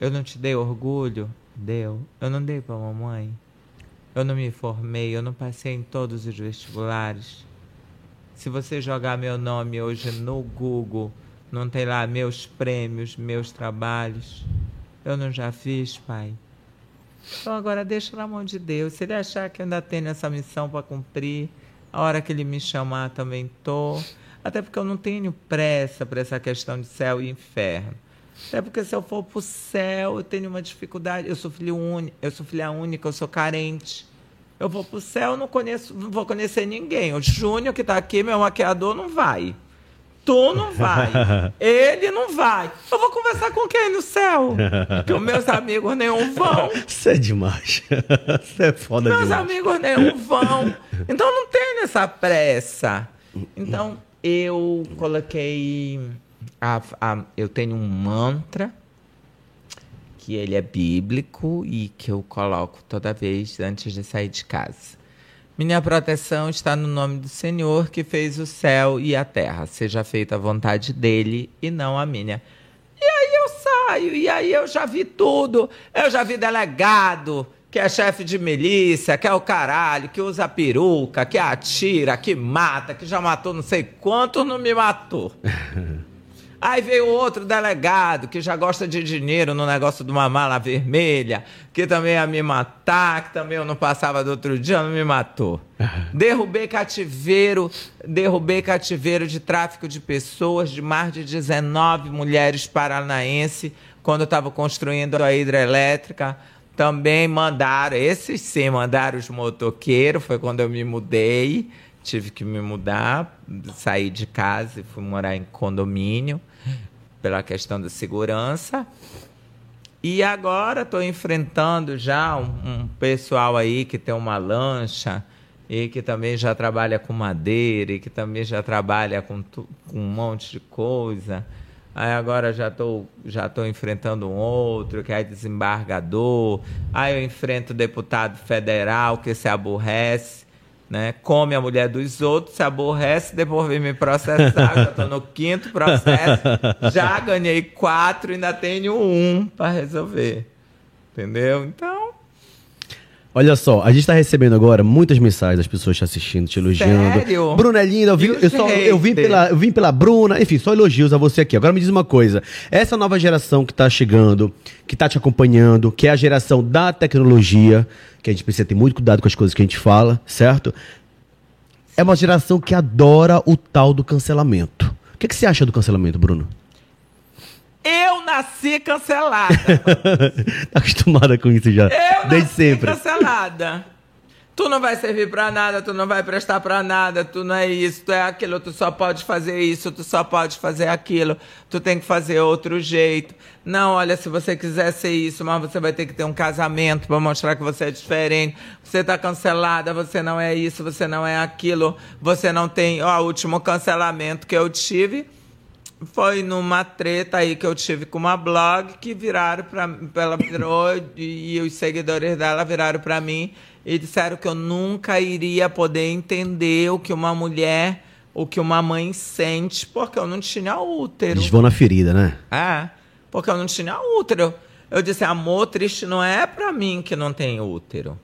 Eu não te dei orgulho? Deu. Eu não dei para mamãe? Eu não me formei, eu não passei em todos os vestibulares. Se você jogar meu nome hoje no Google, não tem lá meus prêmios, meus trabalhos. Eu não já fiz, pai. Então agora deixa na mão de Deus. Se ele achar que eu ainda tenho essa missão para cumprir, a hora que ele me chamar também tô. Até porque eu não tenho pressa para essa questão de céu e inferno. Até porque se eu for pro céu, eu tenho uma dificuldade. Eu sou filho único, eu sou filha única, eu sou carente. Eu vou pro céu, não conheço, não vou conhecer ninguém. O Júnior que tá aqui, meu maquiador, não vai. Tu não vai. Ele não vai. Eu vou conversar com quem no céu? Que os meus amigos nenhum vão. Isso é demais. Isso é foda Meus demais. amigos nenhum vão. Então não tem essa pressa. Então eu coloquei. a- a- eu tenho um mantra que ele é bíblico e que eu coloco toda vez antes de sair de casa. Minha proteção está no nome do Senhor que fez o céu e a terra. Seja feita a vontade dele e não a minha. E aí eu saio, e aí eu já vi tudo. Eu já vi delegado, que é chefe de milícia, que é o caralho, que usa peruca, que atira, que mata, que já matou não sei quantos, não me matou. Aí veio outro delegado que já gosta de dinheiro no negócio de uma mala vermelha, que também ia me matar, que também eu não passava do outro dia, não me matou. Derrubei cativeiro, derrubei cativeiro de tráfico de pessoas de mais de 19 mulheres paranaenses quando eu estava construindo a hidrelétrica. Também mandaram, esses sim, mandaram os motoqueiros, foi quando eu me mudei tive que me mudar, sair de casa e fui morar em condomínio pela questão da segurança. E agora estou enfrentando já um, um, pessoal aí que tem uma lancha e que também já trabalha com madeira e que também já trabalha com, com um monte de coisa. Aí agora já estou já tô enfrentando um outro que é desembargador. Aí eu enfrento deputado federal que se aborrece né? Come a mulher dos outros, se aborrece, depois vem me processar. já estou no quinto processo. Já ganhei quatro, ainda tenho um para resolver. Entendeu? Então. Olha só, a gente está recebendo agora muitas mensagens das pessoas te assistindo, te elogiando. Sério? Bruna é linda, eu, vim, eu, só, eu, vim pela, eu vim pela Bruna, enfim, só elogios a você aqui. Agora me diz uma coisa: essa nova geração que está chegando, que está te acompanhando, que é a geração da tecnologia, que a gente precisa ter muito cuidado com as coisas que a gente fala, certo? É uma geração que adora o tal do cancelamento. O que, que você acha do cancelamento, Bruno? Eu nasci cancelada. tá acostumada com isso já. Eu desde nasci sempre. cancelada. Tu não vai servir pra nada, tu não vai prestar pra nada, tu não é isso, tu é aquilo, tu só pode fazer isso, tu só pode fazer aquilo, tu tem que fazer outro jeito. Não, olha, se você quiser ser isso, mas você vai ter que ter um casamento para mostrar que você é diferente. Você tá cancelada, você não é isso, você não é aquilo, você não tem. Ó, o último cancelamento que eu tive foi numa treta aí que eu tive com uma blog que viraram para ela virou e, e os seguidores dela viraram para mim e disseram que eu nunca iria poder entender o que uma mulher, o que uma mãe sente, porque eu não tinha útero. Eles vão na ferida, né? É, porque eu não tinha útero. Eu disse, amor, triste não é para mim que não tem útero.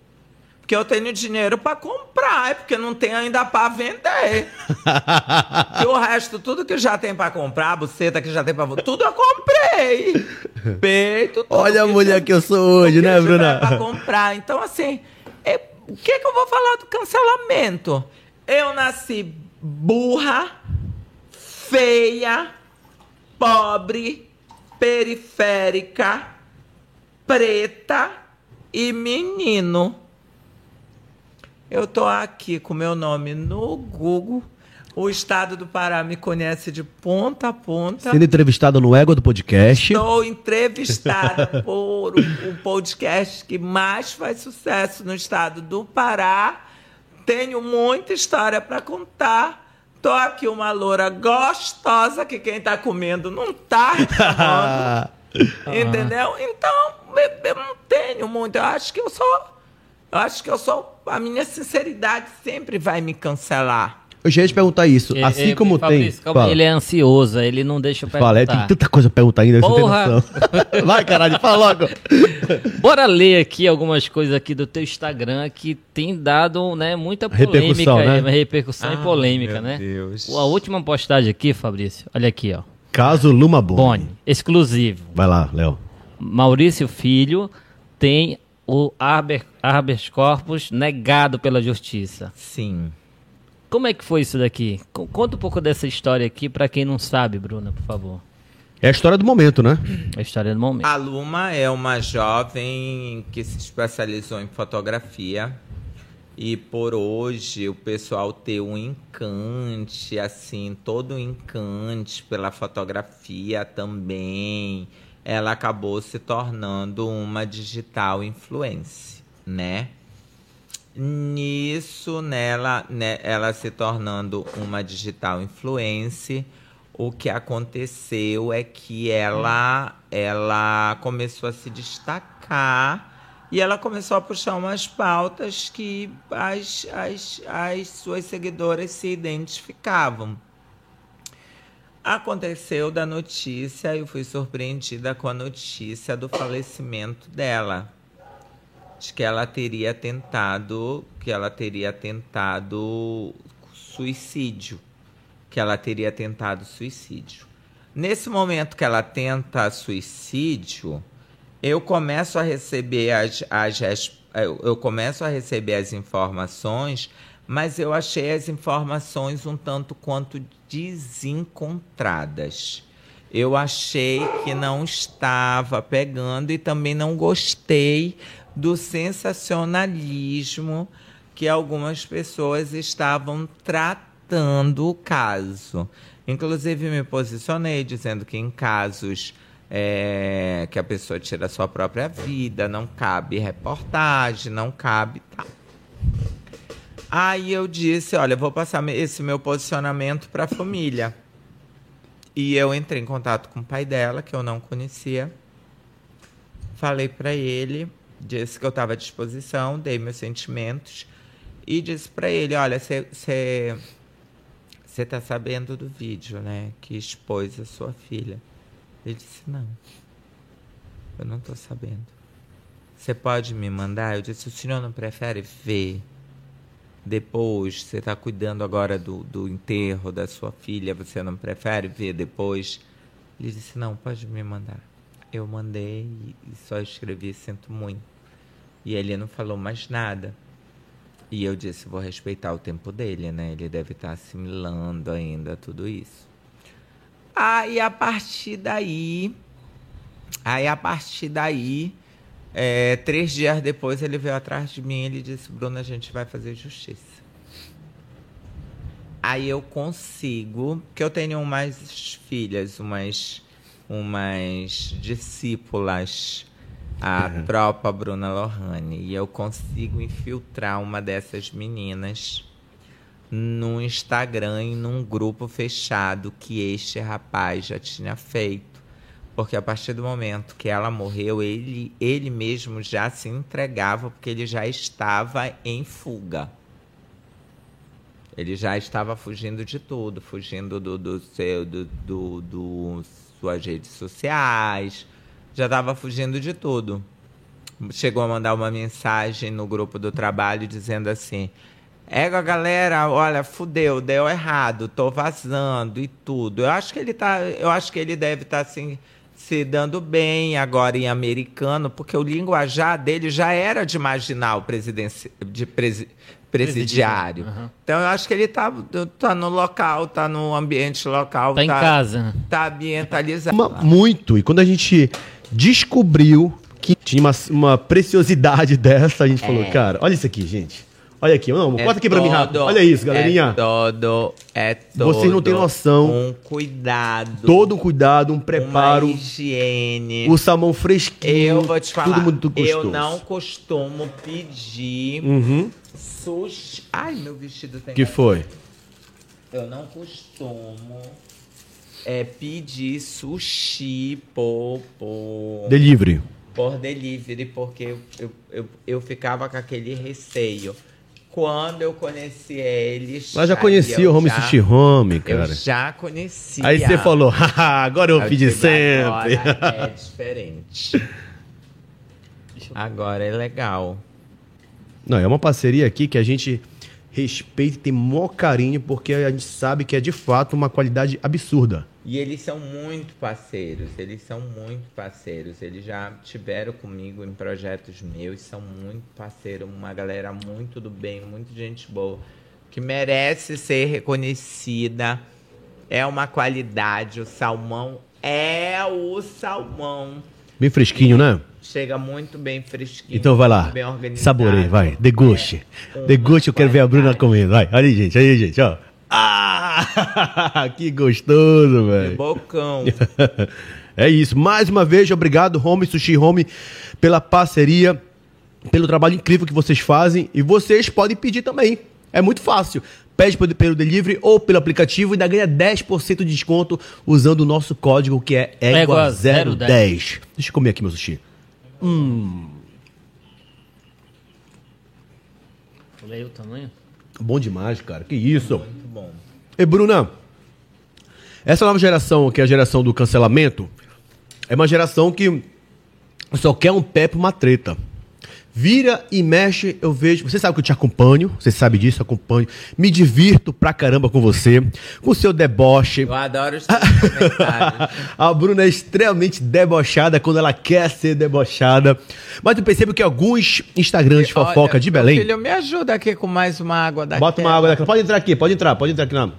Porque eu tenho dinheiro para comprar, é porque não tem ainda para vender. e o resto, tudo que já tem para comprar, buceta que já tem para tudo eu comprei. Peito, tudo Olha a mulher que eu sou hoje, né, Bruna? para comprar. Então, assim, é, o que, que eu vou falar do cancelamento? Eu nasci burra, feia, pobre, periférica, preta e menino. Eu tô aqui com meu nome no Google. O estado do Pará me conhece de ponta a ponta. Sendo entrevistado no Ego do Podcast. Estou entrevistada por o podcast que mais faz sucesso no estado do Pará. Tenho muita história para contar. Tô aqui uma loura gostosa que quem tá comendo não tá reclamando. entendeu? Então, eu não tenho muito. Eu acho que eu sou eu acho que eu sou. A minha sinceridade sempre vai me cancelar. Eu já ia te perguntar isso. É, assim é, como Fabrício, tem. calma, ele é ansioso, ele não deixa eu perguntar. Fala, é, tem tanta coisa pra perguntar ainda. Porra! Vai, caralho, fala logo. Bora ler aqui algumas coisas aqui do teu Instagram que tem dado né, muita polêmica, Repercussão, né? repercussão e Ai, polêmica, meu né? Deus. A última postagem aqui, Fabrício, olha aqui, ó. Caso Luma Boni. Boni, exclusivo. Vai lá, Léo. Maurício Filho tem o habeas corpus negado pela justiça. Sim. Como é que foi isso daqui? Co- Conta um pouco dessa história aqui pra quem não sabe, Bruna, por favor. É a história do momento, né? A história do momento. A Luma é uma jovem que se especializou em fotografia. E por hoje o pessoal ter um encante, assim, todo um encante pela fotografia também. Ela acabou se tornando uma digital influencer, né? Nisso, nela, né, ela se tornando uma digital influencer, o que aconteceu é que ela, ela começou a se destacar e ela começou a puxar umas pautas que as, as, as suas seguidoras se identificavam. Aconteceu da notícia, eu fui surpreendida com a notícia do falecimento dela de que ela teria tentado, que ela teria tentado suicídio, que ela teria tentado suicídio. Nesse momento que ela tenta suicídio, eu começo a receber as, as, eu começo a receber as informações, mas eu achei as informações um tanto quanto desencontradas. Eu achei que não estava pegando e também não gostei do sensacionalismo que algumas pessoas estavam tratando o caso. Inclusive, me posicionei dizendo que em casos é, que a pessoa tira a sua própria vida, não cabe reportagem, não cabe. Tá. Aí eu disse: olha, vou passar esse meu posicionamento para a família. E eu entrei em contato com o pai dela, que eu não conhecia. Falei para ele, disse que eu estava à disposição, dei meus sentimentos e disse para ele: Olha, você está sabendo do vídeo, né? Que expôs a sua filha. Ele disse: Não, eu não estou sabendo. Você pode me mandar? Eu disse: O senhor não prefere ver? Depois, você está cuidando agora do, do enterro da sua filha, você não prefere ver depois? Ele disse, não, pode me mandar. Eu mandei e só escrevi, sinto muito. E ele não falou mais nada. E eu disse, vou respeitar o tempo dele, né? Ele deve estar tá assimilando ainda tudo isso. Aí a partir daí, aí a partir daí, é, três dias depois ele veio atrás de mim e ele disse, Bruno, a gente vai fazer justiça. Aí eu consigo, que eu tenho umas filhas, umas, umas discípulas, a uhum. própria Bruna Lohane, e eu consigo infiltrar uma dessas meninas no Instagram e num grupo fechado que este rapaz já tinha feito porque a partir do momento que ela morreu, ele, ele mesmo já se entregava, porque ele já estava em fuga. Ele já estava fugindo de tudo, fugindo do, do seu, do, do, do suas redes sociais, já estava fugindo de tudo. Chegou a mandar uma mensagem no grupo do trabalho dizendo assim: Ega, galera, olha, fudeu, deu errado, tô vazando e tudo. Eu acho que ele tá, eu acho que ele deve estar tá, assim se dando bem agora em americano, porque o linguajar dele já era de marginal presidenci... de presi... presidiário. Uhum. Então eu acho que ele tá, tá no local, tá no ambiente local. Tá, tá em casa. Tá ambientalizado. Muito. E quando a gente descobriu que tinha uma, uma preciosidade dessa, a gente é. falou, cara, olha isso aqui, gente. Olha aqui, não, é aqui pra mim rápido. Olha isso, galerinha. É todo, é todo. Vocês não têm noção. Um cuidado. Todo um cuidado, um preparo. Uma higiene. O salmão fresquinho. Eu vou te falar. Tudo muito gostoso. Eu não costumo pedir uhum. sushi. Ai, meu vestido tem. Que foi? Eu não costumo é, pedir sushi por, por. Delivery. Por delivery, porque eu, eu, eu, eu ficava com aquele receio quando eu conheci eles. Mas já conhecia o Home já, Sushi Home, cara. Eu já conhecia. Aí você falou, agora eu, eu pedi sempre. Agora é diferente. Agora é legal. Não, é uma parceria aqui que a gente respeita e tem maior carinho, porque a gente sabe que é de fato uma qualidade absurda. E eles são muito parceiros, eles são muito parceiros. Eles já tiveram comigo em projetos meus, são muito parceiros, uma galera muito do bem, muito gente boa, que merece ser reconhecida. É uma qualidade, o salmão é o salmão. Bem fresquinho, né? Chega muito bem fresquinho. Então vai lá. Saborei, vai. Deguste. É, Deguste, eu quero ver a Bruna comendo. Vai, olha aí, gente. Aí, gente, ó. Ah! que gostoso, velho. Que bocão. é isso. Mais uma vez, obrigado, Home Sushi Home, pela parceria, pelo trabalho incrível que vocês fazem. E vocês podem pedir também. É muito fácil. Pede pelo delivery ou pelo aplicativo e ainda ganha 10% de desconto usando o nosso código que é EGUA010. Deixa eu comer aqui meu sushi. Hum. Olha aí o tamanho. Bom demais, cara. Que isso. Muito bom. E Bruna, essa nova geração, que é a geração do cancelamento, é uma geração que só quer um pé pra uma treta. Vira e mexe, eu vejo. Você sabe que eu te acompanho, você sabe disso, acompanho. Me divirto pra caramba com você, com o seu deboche. Eu adoro os comentários. A Bruna é extremamente debochada quando ela quer ser debochada. Mas eu percebo que alguns Instagrams de fofoca Olha, de Belém. Filho, me ajuda aqui com mais uma água daqui. Bota uma água daquela. Pode entrar aqui, pode entrar, pode entrar aqui na.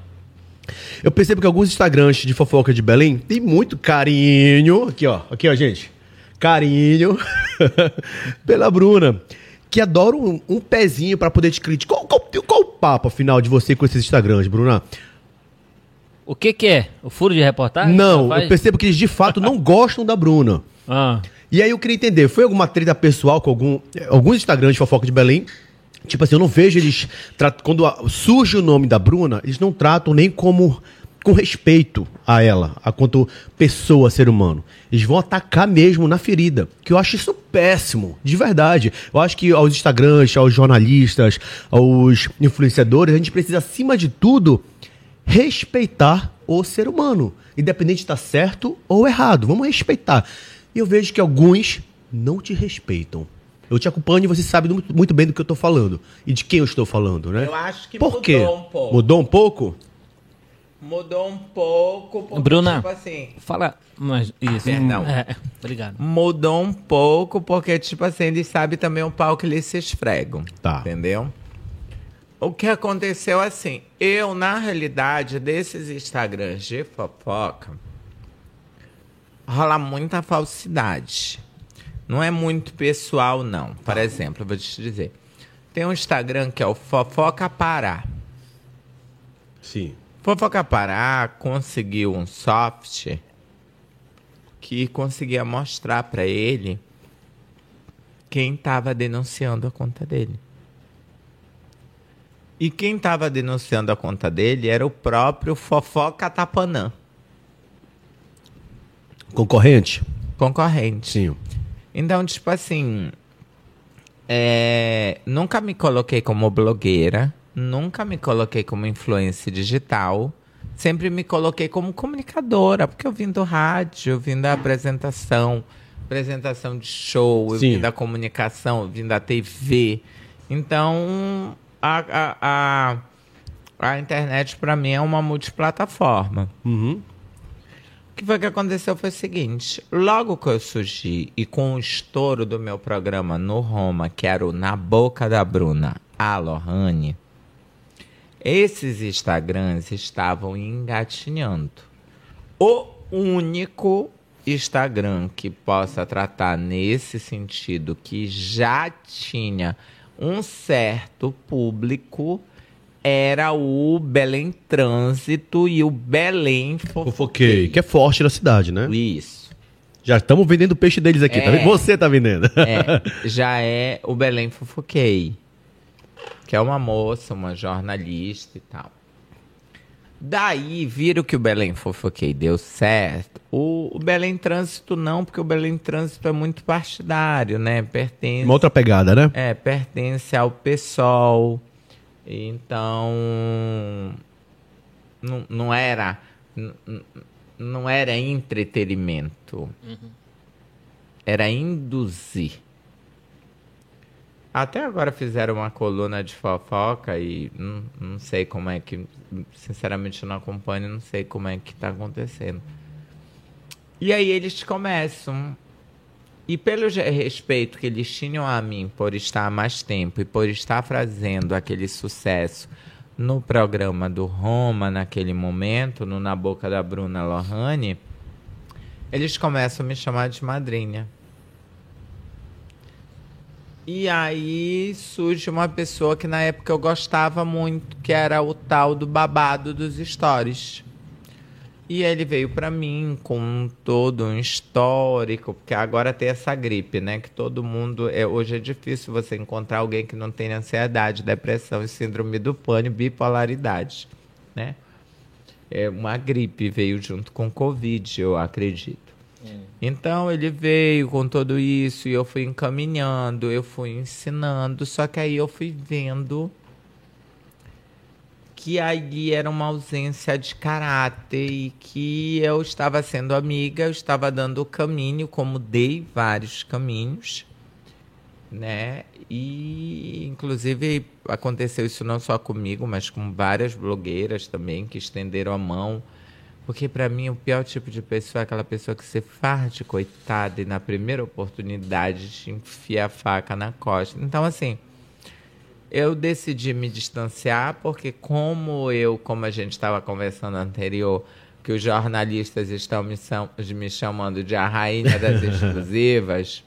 Eu percebo que alguns Instagrams de fofoca de Belém tem muito carinho. Aqui, ó. Aqui, ó, gente. Carinho pela Bruna. Que adora um, um pezinho pra poder te criticar. Qual, qual, qual o papo, afinal, de você com esses Instagrams, Bruna? O que que é? O furo de reportagem? Não, eu percebo que eles de fato não gostam da Bruna. Ah, E aí eu queria entender, foi alguma treta pessoal com algum, alguns Instagrams de fofoca de Belém? Tipo assim, eu não vejo eles. Quando surge o nome da Bruna, eles não tratam nem como. com respeito a ela, a quanto pessoa, ser humano. Eles vão atacar mesmo na ferida. Que eu acho isso péssimo, de verdade. Eu acho que aos Instagrams, aos jornalistas, aos influenciadores, a gente precisa, acima de tudo, respeitar o ser humano. Independente de estar certo ou errado. Vamos respeitar. E eu vejo que alguns não te respeitam. Eu te acompanho e você sabe muito, bem do que eu estou falando. E de quem eu estou falando, né? Eu acho que Por mudou quê? um pouco. Mudou um pouco? Mudou um pouco, porque, Bruna. tipo assim... fala. Mas isso. Perdão. É, obrigado. Mudou um pouco, porque, tipo assim, eles sabem também o pau que eles se esfregam. Tá. Entendeu? O que aconteceu assim, eu, na realidade, desses Instagrams de fofoca, rola muita falsidade. Não é muito pessoal, não. Por exemplo, eu vou te dizer. Tem um Instagram que é o Fofoca Pará. Sim. Fofoca Pará conseguiu um software que conseguia mostrar para ele quem estava denunciando a conta dele. E quem estava denunciando a conta dele era o próprio Fofoca Tapanã, Concorrente? concorrente. Sim. Então, tipo assim, é, nunca me coloquei como blogueira, nunca me coloquei como influência digital, sempre me coloquei como comunicadora, porque eu vim do rádio, eu vim da apresentação, apresentação de show, eu Sim. vim da comunicação, eu vim da TV. Então, a, a, a, a internet para mim é uma multiplataforma. Uhum. O que foi que aconteceu foi o seguinte: logo que eu surgi e com o estouro do meu programa no Roma, que era o Na Boca da Bruna, a Lohane, esses Instagrams estavam engatinhando. O único Instagram que possa tratar nesse sentido, que já tinha um certo público, era o Belém Trânsito e o Belém Fofoquei. Fofoquei. Que é forte na cidade, né? Isso. Já estamos vendendo o peixe deles aqui, tá É. vendo? Você tá vendendo. É, já é o Belém Fofoquei. Que é uma moça, uma jornalista e tal. Daí, viram que o Belém Fofoquei deu certo. O, o Belém Trânsito não, porque o Belém Trânsito é muito partidário, né? Pertence Uma outra pegada, né? é, pertence ao PSOL. Então, não, não era não era entretenimento. Era induzir. Até agora fizeram uma coluna de fofoca e não, não sei como é que. Sinceramente, não acompanho, não sei como é que está acontecendo. E aí eles começam e pelo respeito que eles tinham a mim por estar há mais tempo e por estar fazendo aquele sucesso no programa do Roma naquele momento, no Na Boca da Bruna Lohane, eles começam a me chamar de madrinha. E aí surge uma pessoa que na época eu gostava muito, que era o tal do babado dos stories. E ele veio pra mim com todo um histórico, porque agora tem essa gripe, né? Que todo mundo. É, hoje é difícil você encontrar alguém que não tenha ansiedade, depressão e síndrome do pânico, bipolaridade, né? É uma gripe veio junto com Covid, eu acredito. Então ele veio com tudo isso e eu fui encaminhando, eu fui ensinando, só que aí eu fui vendo que aí era uma ausência de caráter e que eu estava sendo amiga, eu estava dando o caminho, como dei vários caminhos. né? E inclusive aconteceu isso não só comigo, mas com várias blogueiras também que estenderam a mão. Porque para mim o pior tipo de pessoa é aquela pessoa que você faz de coitada e na primeira oportunidade te enfia a faca na costa. Então assim, eu decidi me distanciar porque como eu, como a gente estava conversando anterior, que os jornalistas estão me, são- me chamando de a rainha das exclusivas.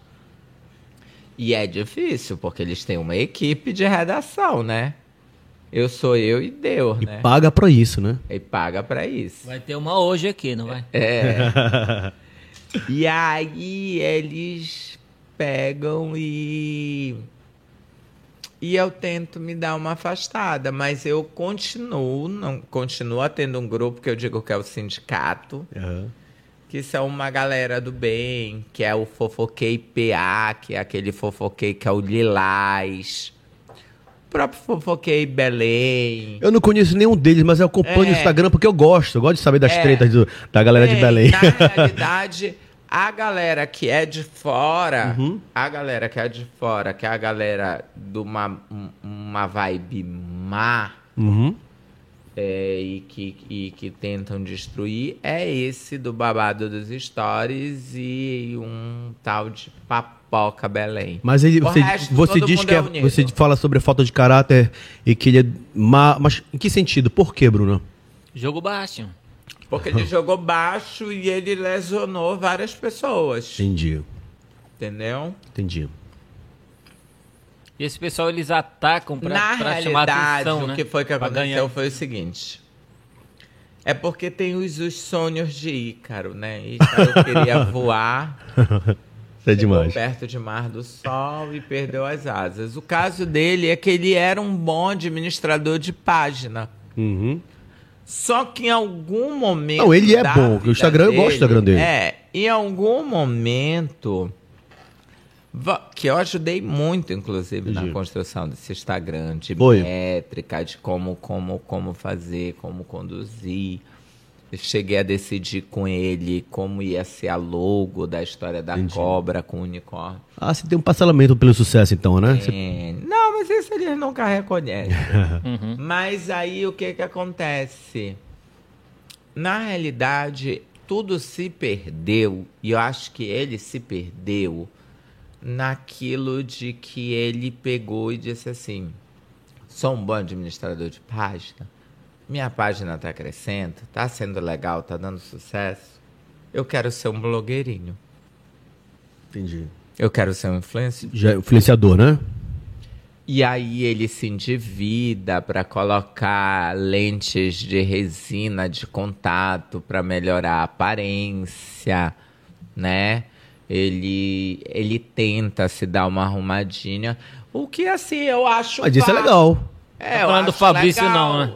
E é difícil, porque eles têm uma equipe de redação, né? Eu sou eu e Deus, E né? paga pra isso, né? E paga pra isso. Vai ter uma hoje aqui, não vai? É. e aí eles pegam e. E eu tento me dar uma afastada, mas eu continuo, não continuo tendo um grupo que eu digo que é o sindicato, que são uma galera do bem, que é o Fofoquei PA, que é aquele fofoquei que é o Lilás. O próprio Fofoquei Belém. Eu não conheço nenhum deles, mas eu acompanho É. o Instagram porque eu gosto. Eu gosto de saber das É. tretas do- da galera de Bem, Belém. Na realidade, a galera que é de fora, Uhum. a galera que é de fora, que é a galera de uma, um- uma vibe má Uhum. é, e, que, e que tentam destruir, é esse do babado dos stories e um tal de papoca Belém. Mas ele, você, resto, você diz que é é- você fala sobre falta de caráter e que ele é má. Mas em que sentido? Por quê, Bruno? Jogo baixo. Porque ele jogou baixo e ele lesionou várias pessoas. Entendi. Entendeu? Entendi. E esse pessoal, eles atacam pra, Na pra chamar realidade, atenção, o né? que foi que aconteceu foi o seguinte. É porque tem os, os sonhos de Ícaro, né? Ícaro queria voar, Isso é demais. perto de Mar do Sol e perdeu as asas. O caso dele é que ele era um bom administrador de página. Uhum. Só que em algum momento. Não, ele é bom, o Instagram- eu gosto do Instagram dele. É, em algum momento. Que eu ajudei muito, inclusive, na Entendi. construção desse Instagram, de Foi. métrica, de como, como, como fazer, como conduzir. Cheguei a decidir com ele como ia ser a logo da história da Entendi. cobra com o unicórnio. Ah, você tem um parcelamento pelo sucesso, então, né? Você- É, Não, mas isso eles nunca reconhecem. Uhum. Mas aí o que que acontece? Na realidade, tudo se perdeu, e eu acho que ele se perdeu naquilo de que ele pegou e disse assim: sou um bom administrador de página, minha página está crescendo, está sendo legal, está dando sucesso. Eu quero ser um blogueirinho. Entendi. Eu quero ser um influencer. Já é influenciador, né? E aí ele se endivida para colocar lentes de resina de contato para melhorar a aparência, né? Ele ele tenta se dar uma arrumadinha, o que assim eu acho Mas isso é legal. É, Tá falando do Fabrício, legal. não, né?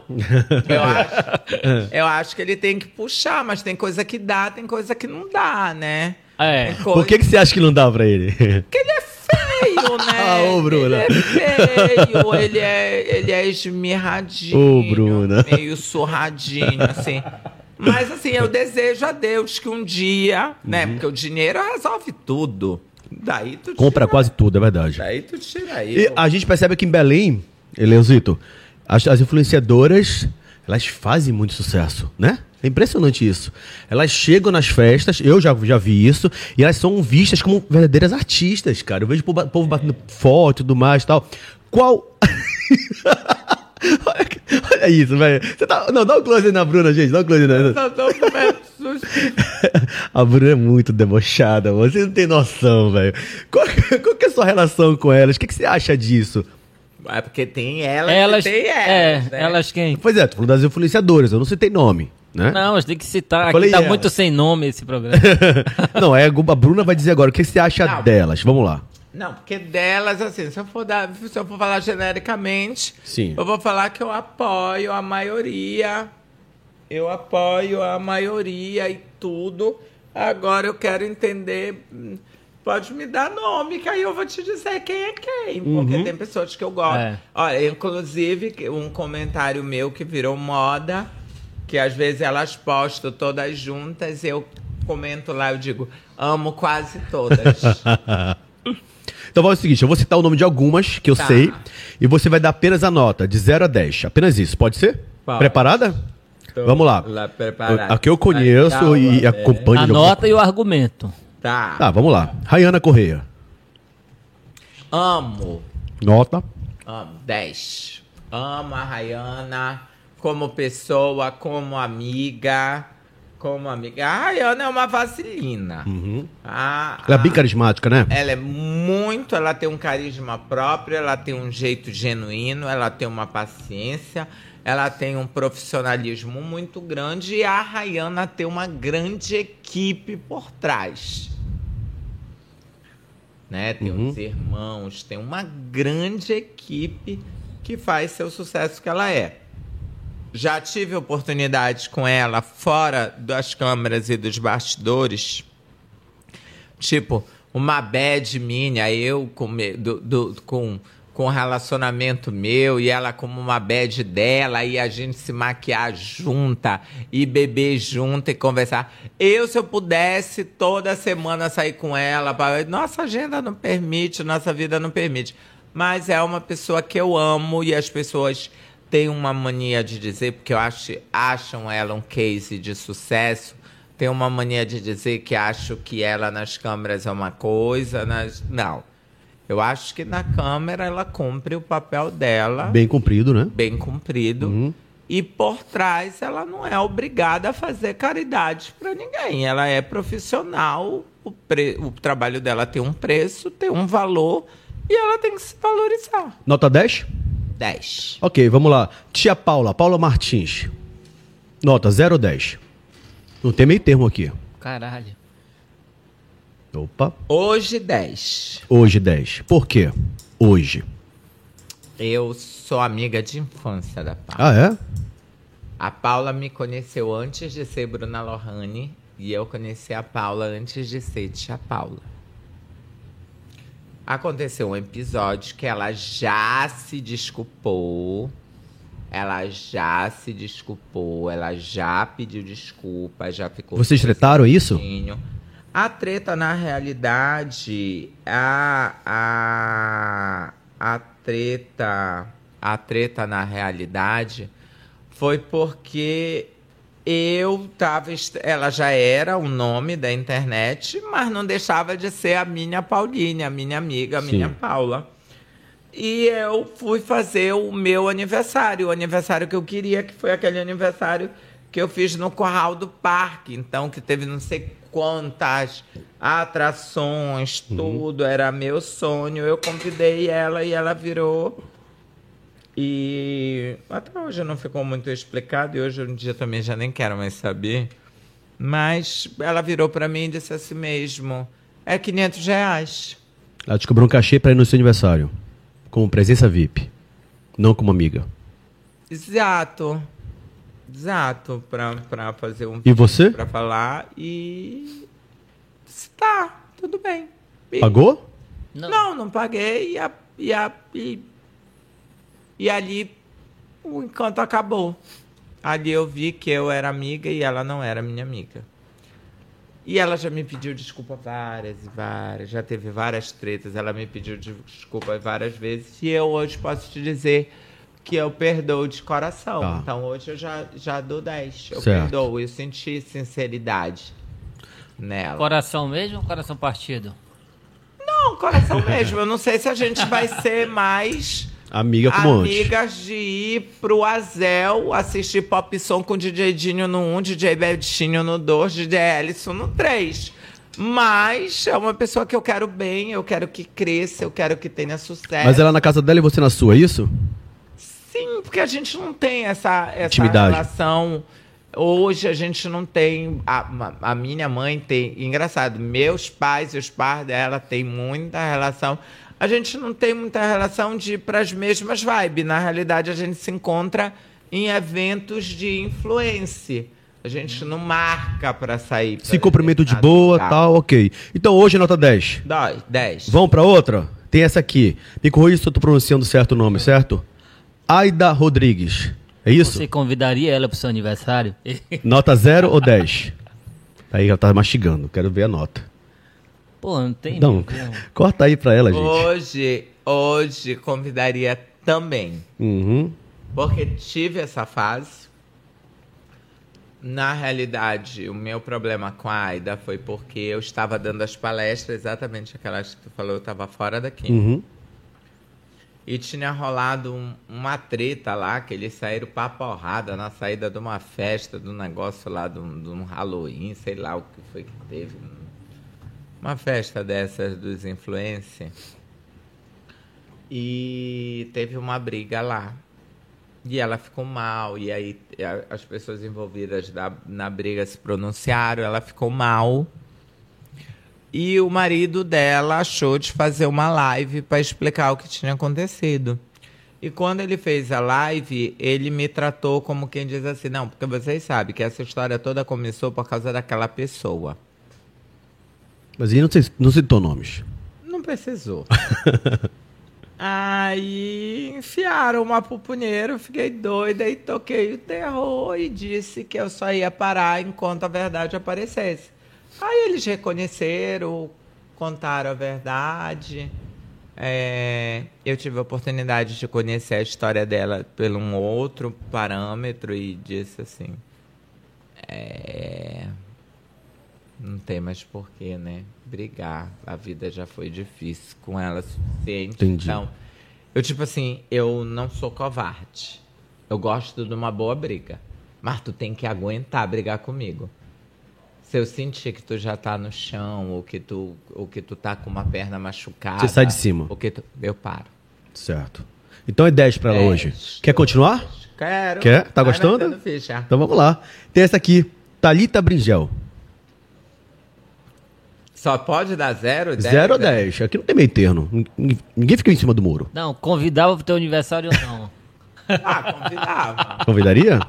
Eu acho, eu acho que ele tem que puxar, mas tem coisa que dá, tem coisa que não dá, né? É. Tem coisa Por que, que você acha que não dá pra ele? porque ele é feio, né? Ah, ô, Bruna. Ele é feio, ele é, ele é esmirradinho. Ô, Bruna. Meio surradinho, assim. Mas, assim, eu desejo a Deus que um dia, né? Porque o dinheiro resolve tudo. Daí tu Compra tira, quase tudo, é verdade. Daí tu tira aí. E a gente percebe que em Belém, Eleuzito, as, as influenciadoras, elas fazem muito sucesso, né? É impressionante isso. Elas chegam nas festas, eu já, já vi isso, e elas são vistas como verdadeiras artistas, cara. Eu vejo o povo, batendo foto e tudo mais e tal. Qual. olha, olha isso, velho. Tá- Não, dá um close aí na Bruna, gente. Dá um close na. A Bruna é muito debochada, você não tem noção, velho. Qual, qual que é a sua relação com elas? O que, que você acha disso? É porque tem elas, Elas, e tem é, elas, né? elas quem? Pois é, tô falando das influenciadoras, eu não citei nome, né? Não, a gente tem que citar. Aqui falei tá ela. muito sem nome esse programa. Não, é, a Bruna vai dizer agora o que você acha Não. delas. Vamos lá. Não, porque delas, assim, se eu for, dar, se eu for falar genericamente, Sim. eu vou falar que eu apoio a maioria. Eu apoio a maioria e tudo. Agora eu quero entender. Pode me dar nome, que aí eu vou te dizer quem é quem. Porque tem pessoas que eu gosto. É. Olha, inclusive, um comentário meu que virou moda, que às vezes elas postam todas juntas, eu comento lá, eu digo, amo quase todas. Então vai o seguinte, eu vou citar o nome de algumas que eu Tá. sei e você vai dar apenas a nota de 0 a 10. Apenas isso, pode ser? Pode. Preparada? Tô Vamos lá. lá. A que eu conheço e acompanho de alguma Anota e o argumento. Tá. Tá, vamos lá. Rayana Correia. Amo. Nota. Amo. 10. Amo a Rayana como pessoa, como amiga. Como amiga. A Rayana é uma vaselina. A- Ela é bem carismática, né? Ela é muito, ela tem um carisma próprio, ela tem um jeito genuíno, ela tem uma paciência, ela tem um profissionalismo muito grande e a Rayana tem uma grande equipe por trás. Né? Tem os irmãos, tem uma grande equipe que faz seu sucesso que ela é. Já tive oportunidade com ela fora das câmeras e dos bastidores. Tipo, uma bad minha, eu com, do, do- com, com relacionamento meu e ela como uma bad dela, e a gente se maquiar junta e beber junto e conversar. Eu, se eu pudesse, toda semana sair com ela, pra- nossa agenda não permite, nossa vida não permite. Mas é uma pessoa que eu amo e as pessoas têm uma mania de dizer, porque eu acho, acham ela um case de sucesso tem uma mania de dizer que acho que ela nas câmeras é uma coisa, nas... não. Eu acho que na câmera ela cumpre o papel dela bem, Bem cumprido, né? cumprido. E por trás ela não é obrigada a fazer caridade para ninguém. Ela é profissional, o, pre- o trabalho dela tem um preço, tem um valor e ela tem que se valorizar. Nota 10? 10. Ok, vamos lá. Tia Paula, Paula Martins. Nota 0 ou 10? Não tem meio termo aqui. Caralho. Opa. Hoje 10. Hoje 10. Por quê? Hoje. Eu sou amiga de infância da Paula. Ah, é? A Paula me conheceu antes de ser Bruna Lohane e eu conheci a Paula antes de ser Tia Paula. Aconteceu um episódio que ela já se desculpou. Ela já se desculpou, ela já pediu desculpa, já ficou. Vocês tretaram isso? A treta, na realidade, a, a, a treta, a treta, na realidade, foi porque eu tava. Ela já era o nome da internet, mas não deixava de ser a minha Paulinha, a minha amiga, a Sim. minha Paula. E eu fui fazer o meu aniversário, o aniversário que eu queria, que foi aquele aniversário que eu fiz no Corral do Parque. Então, que teve não sei quantas atrações, tudo. Era meu sonho. Eu convidei ela e ela virou. E até hoje não ficou muito explicado, e hoje um dia também já nem quero mais saber. Mas ela virou para mim e disse assim mesmo: é 500 reais. Ela te cobrou um cachê pra ir no seu aniversário. Como presença VIP. Não como amiga. Exato. Exato, pra, pra fazer um E você? pra falar e. Tá, tudo bem. E- Pagou? Não, Não. não, paguei e, a, e, a, e, e ali o encanto acabou. Ali eu vi que eu era amiga e ela não era minha amiga. E ela já me pediu desculpa várias e várias, já teve várias tretas, ela me pediu desculpa várias vezes. E eu hoje posso te dizer que eu perdoo de coração. Tá. Então hoje eu já, já dou 10. Eu Certo. perdoo, eu senti sinceridade nela. Coração mesmo ou coração partido? Não, coração mesmo. Eu não sei se a gente vai ser mais Amiga como antes. amigas de ir pro Azel assistir pop som com DJ Dinho no 1, DJ Betinho no 2, DJ Ellison no 3. Mas é uma pessoa que eu quero bem, eu quero que cresça, eu quero que tenha sucesso. Mas ela na casa dela e você na sua, é isso? Sim, porque a gente não tem essa, essa Intimidade. relação. Hoje a gente não tem. A, a minha mãe tem. Engraçado, meus pais e os pais dela têm muita relação. A gente não tem muita relação de ir para as mesmas vibes. Na realidade, a gente se encontra em eventos de influência. A gente não marca para sair. pra Se cumprimento de boa, lugar. tal, ok. Então hoje nota 10. Dói, 10. Vamos pra outra? Tem essa aqui. Me corrija se eu tô pronunciando certo o nome, certo? Aida Rodrigues. É isso? Você convidaria ela pro seu aniversário? Nota 0 ou 10? Aí ela tá mastigando, quero ver a nota. Pô, não tem. Não, mesmo. corta aí pra ela, gente. Hoje, hoje convidaria também. Uhum. Porque tive essa fase. Na realidade, o meu problema com a Aida foi porque eu estava dando as palestras, exatamente aquelas que tu falou, eu estava fora daqui. Uhum. E tinha rolado um- uma treta lá, que eles saíram pra porrada na saída de uma festa, do negócio lá, de um, de um Halloween, sei lá o que foi que teve. Uma festa dessas dos influencers. E teve uma briga lá. E ela ficou mal, e aí a- as pessoas envolvidas da- na briga se pronunciaram, ela ficou mal. E o marido dela achou de fazer uma live para explicar o que tinha acontecido. E quando ele fez a live, ele me tratou como quem diz assim: não, porque vocês sabem que essa história toda começou por causa daquela pessoa. Mas ele não, não citou nomes. Não precisou. Aí enfiaram uma pupunheira, eu fiquei doida e toquei o terror e disse que eu só ia parar enquanto a verdade aparecesse. Aí eles reconheceram, contaram a verdade. É, eu tive a oportunidade de conhecer a história dela por um outro parâmetro e disse assim: é, não tem mais porquê, né? Brigar. A vida já foi difícil com ela o suficiente. Entendi. Então, eu, tipo assim, eu não sou covarde. Eu gosto de uma boa briga. Mas tu tem que aguentar brigar comigo. Se eu sentir que tu já tá no chão, ou que tu, ou que tu tá com uma perna machucada. Você sai de cima. Ou que tu, eu paro. Certo. Então é 10 pra ela Dez. hoje. Quer continuar? Quero. Quer? Tá Vai gostando? ficha. Então vamos lá. Tem essa aqui. Thalita Bringel. Só pode dar zero? 0 ou 10. Aqui não tem meio termo. Ninguém- Ninguém fica em cima do muro. Não, convidava pro teu aniversário ou não? Ah, convidava. Convidaria?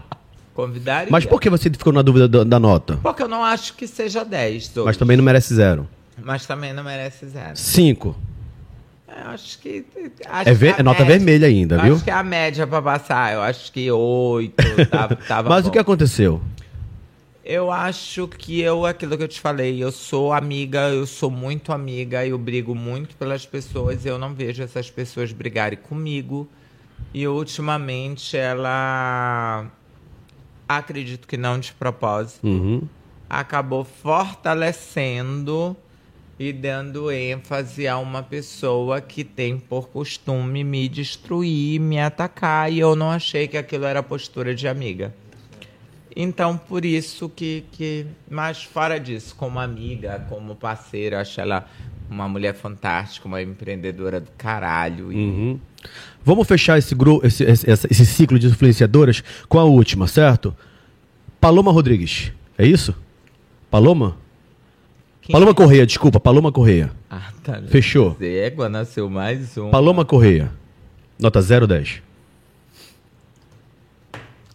Convidaria. Mas por que você ficou na dúvida da, da nota? Porque eu não acho que seja 10. Douglas. Mas também não merece zero. Mas também não merece zero. 5. Eu acho que. Acho É, que é nota média- vermelha ainda, viu? Acho que é a média pra passar. Eu acho que 8 tava, tava Mas bom. o que aconteceu? Eu acho que eu, aquilo que eu te falei, eu sou amiga, eu sou muito amiga, eu brigo muito pelas pessoas, eu não vejo essas pessoas brigarem comigo. E ultimamente ela, acredito que não de propósito, Uhum. acabou fortalecendo e dando ênfase a uma pessoa que tem por costume me destruir, me atacar, e eu não achei que aquilo era postura de amiga. Então, por isso que, que. Mas fora disso, como amiga, como parceira, acho ela uma mulher fantástica, uma empreendedora do caralho. E Uhum. Vamos fechar esse, grupo, esse, esse, esse ciclo de influenciadoras com a última, certo? Paloma Rodrigues. É isso? Paloma? quem Paloma é? Correia, desculpa. Paloma Correia. Ah, tá. Fechou. Égua, nasceu mais um. Paloma Correia. Nota 010.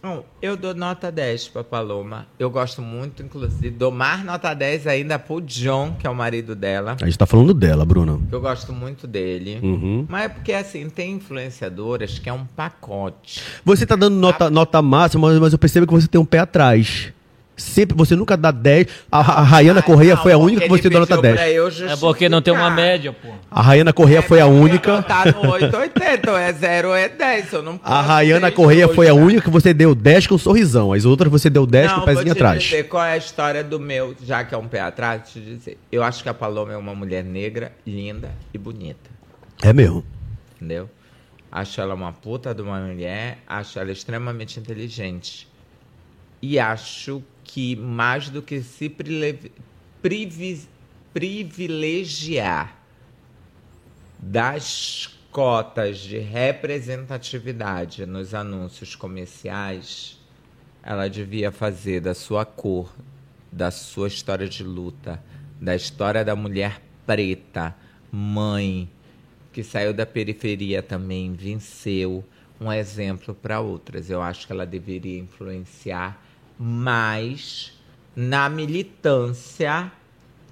Não, eu dou nota 10 pra Paloma. Eu gosto muito, inclusive. Dou mais nota 10 ainda pro John, que é o marido dela. A gente tá falando dela, Bruna. Eu gosto muito dele. Uhum. Mas é porque, assim, tem influenciadoras que é um pacote. Você tá dando nota, nota máxima, mas, mas eu percebo que você tem um pé atrás. Sempre, você nunca dá 10. A, a Rayana Correia não, foi a única que você deu nota pediu 10. pra eu É porque não tem uma média, pô. A Rayana Correia foi a única. Tá no 880, ou é 0 ou é 10. Eu não A posso Rayana ser Correia foi a única que você deu 10 com um sorrisão. As outras você deu 10 com o Não, vou pezinho te atrás. dizer qual é a história do meu, já que é um pé atrás, te dizer. Eu acho que a Paloma é uma mulher negra, linda e bonita. É mesmo. Entendeu? Acho ela uma puta de uma mulher, acho ela extremamente inteligente. E acho que mais do que se privilegiar das cotas de representatividade nos anúncios comerciais, ela devia fazer da sua cor, da sua história de luta, da história da mulher preta, mãe, que saiu da periferia também, venceu, um exemplo para outras. Eu acho que ela deveria influenciar mais na militância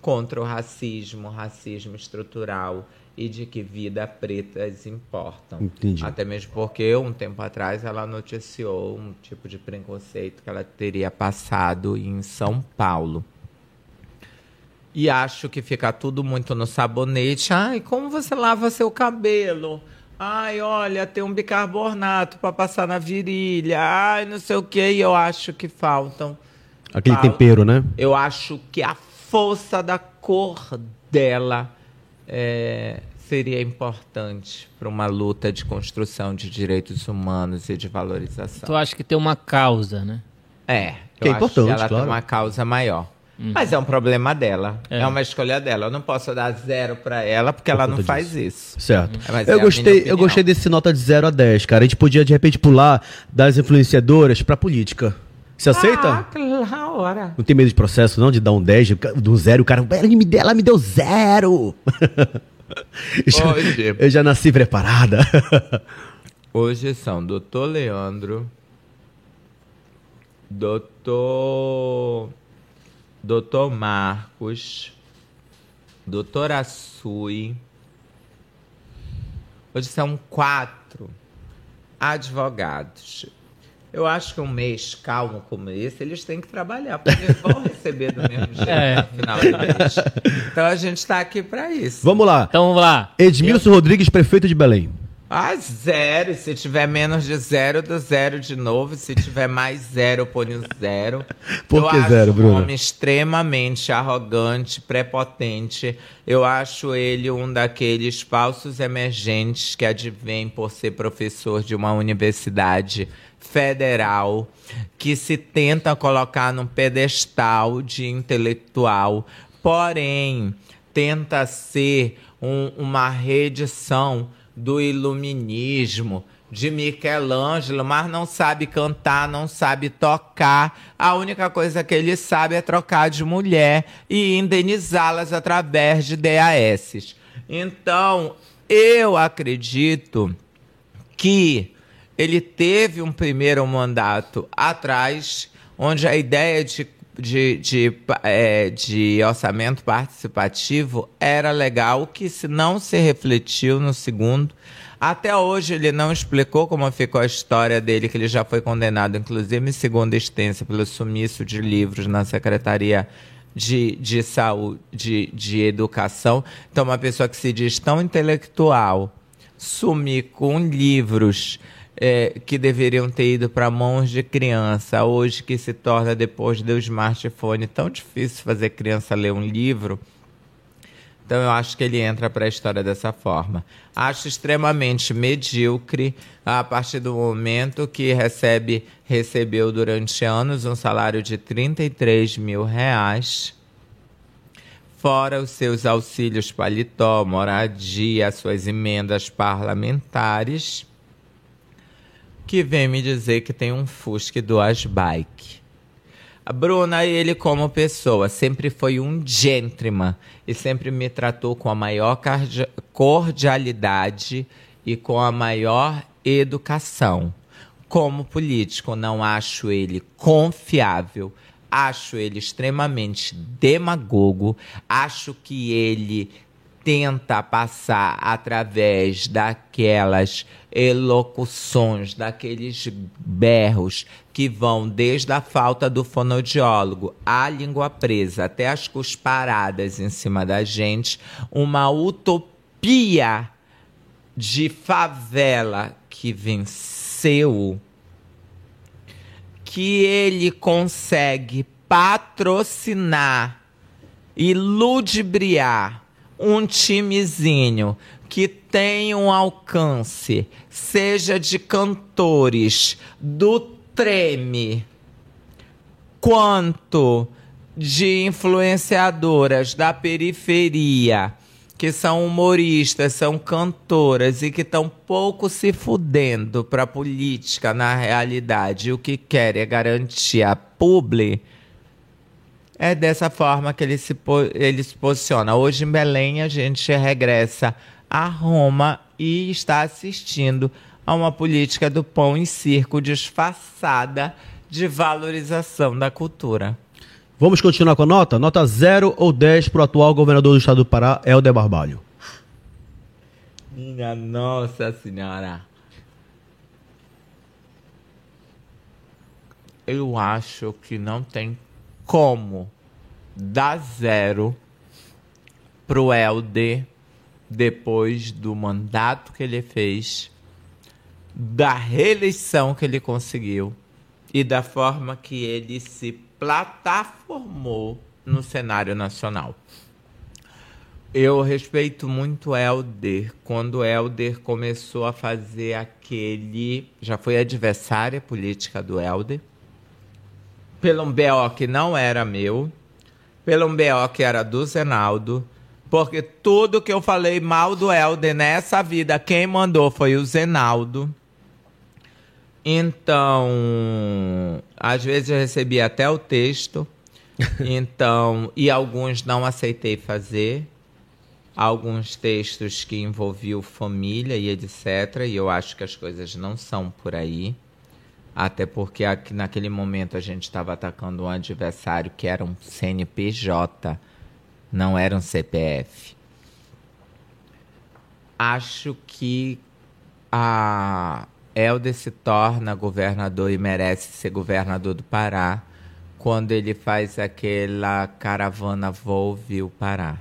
contra o racismo, racismo estrutural e de que vidas pretas importam. Entendi. Até mesmo porque um tempo atrás ela noticiou um tipo de preconceito que ela teria passado em São Paulo. E acho que fica tudo muito no sabonete. Ai, como você lava seu cabelo? Ai, olha, tem um bicarbonato para passar na virilha. Ai, não sei o que. E eu acho que faltam. Aquele Fala. tempero, né? Eu acho que a força da cor dela é, seria importante para uma luta de construção de direitos humanos e de valorização. Tu acha que tem uma causa, né? É, Que é eu acho importante, ela claro. tem uma causa maior. Mas é um problema dela. É. É. uma escolha dela. Eu não posso dar zero para ela porque ela não faz isso. Certo. É, é eu a gostei, eu gostei desse nota de 0 a 10, cara. A gente podia de repente pular das influenciadoras pra política. Você aceita? Ah, claro. Não tem medo de processo, não? De dar um 10, do zero, o cara. Ela me deu, ela me deu zero! eu, já, Hoje. eu já nasci preparada. Hoje são Doutor Leandro, Doutor. Doutor Marcos, Doutora Sui. Hoje são quatro advogados. Eu acho que um mês calmo como esse, eles têm que trabalhar, porque eles vão receber do mesmo jeito É. no final do mês. Então a gente está aqui para isso. Vamos lá. Então vamos lá. Edmilson Rodrigues, prefeito de Belém. Ah, zero. Se tiver menos de zero, do zero de novo. Se tiver mais zero, eu ponho zero. Por eu que acho zero, um Bruno? homem extremamente arrogante, prepotente. Eu acho ele um daqueles falsos emergentes que advém por ser professor de uma universidade federal, que se tenta colocar num pedestal de intelectual, porém tenta ser um- uma reedição do iluminismo, de Michelangelo, mas não sabe cantar, não sabe tocar. A única coisa que ele sabe é trocar de mulher e indenizá-las através de DAS. Então, eu acredito que ele teve um primeiro mandato atrás, onde a ideia de, de, de, eh, de orçamento participativo era legal, que se não se refletiu no segundo. Até hoje ele não explicou como ficou a história dele, que ele já foi condenado, inclusive em segunda instância, pelo sumiço de livros na Secretaria de, de Saúde, de, de Educação. Então, uma pessoa que se diz tão intelectual, sumir com livros é, que deveriam ter ido para mãos de criança, hoje que se torna, depois do smartphone, tão difícil fazer criança ler um livro. Então eu acho que ele entra para a história dessa forma. Acho extremamente medíocre a partir do momento que recebe, recebeu durante anos um salário de 33 mil reais, fora os seus auxílios paletó, moradia, suas emendas parlamentares, que vem me dizer que tem um Fusca e duas bike. A Bruna, ele como pessoa, sempre foi um gentleman e sempre me tratou com a maior cordialidade e com a maior educação. Como político, não acho ele confiável, acho ele extremamente demagogo, acho que ele tenta passar através daquelas elocuções, daqueles berros que vão desde a falta do fonodiólogo, à língua presa, até as cusparadas em cima da gente, uma utopia de favela que venceu, que ele consegue patrocinar e ludibriar um timezinho que tem um alcance, seja de cantores do treme, quanto de influenciadoras da periferia, que são humoristas, são cantoras e que estão pouco se fudendo para política na realidade. O que quer é garantir a publi. É dessa forma que ele se, ele se posiciona. Hoje em Belém a gente regressa a Roma e está assistindo a uma política do pão e circo disfarçada de valorização da cultura. Vamos continuar com a nota? Nota 0 ou 10 para o atual governador do estado do Pará, Helder Barbalho. Minha Nossa Senhora. Eu acho que não tem como dar zero pro Helder depois do mandato que ele fez, da reeleição que ele conseguiu e da forma que ele se plataformou no cenário nacional. Eu respeito muito Helder. Quando Helder começou a fazer aquele. Já foi adversária política do Helder. Pelo um BO que não era meu. Pelo um BO que era do Zenaldo. Porque tudo que eu falei mal do Helder nessa vida, quem mandou foi o Zenaldo. Então, às vezes eu recebi até o texto. Então, e alguns não aceitei fazer alguns textos que envolviam família e etc. E eu acho que as coisas não são por aí. Até porque aqui, naquele momento a gente estava atacando um adversário que era um CNPJ, não era um CPF. Acho que a Helder se torna governador e merece ser governador do Pará quando ele faz aquela caravana Volve o Pará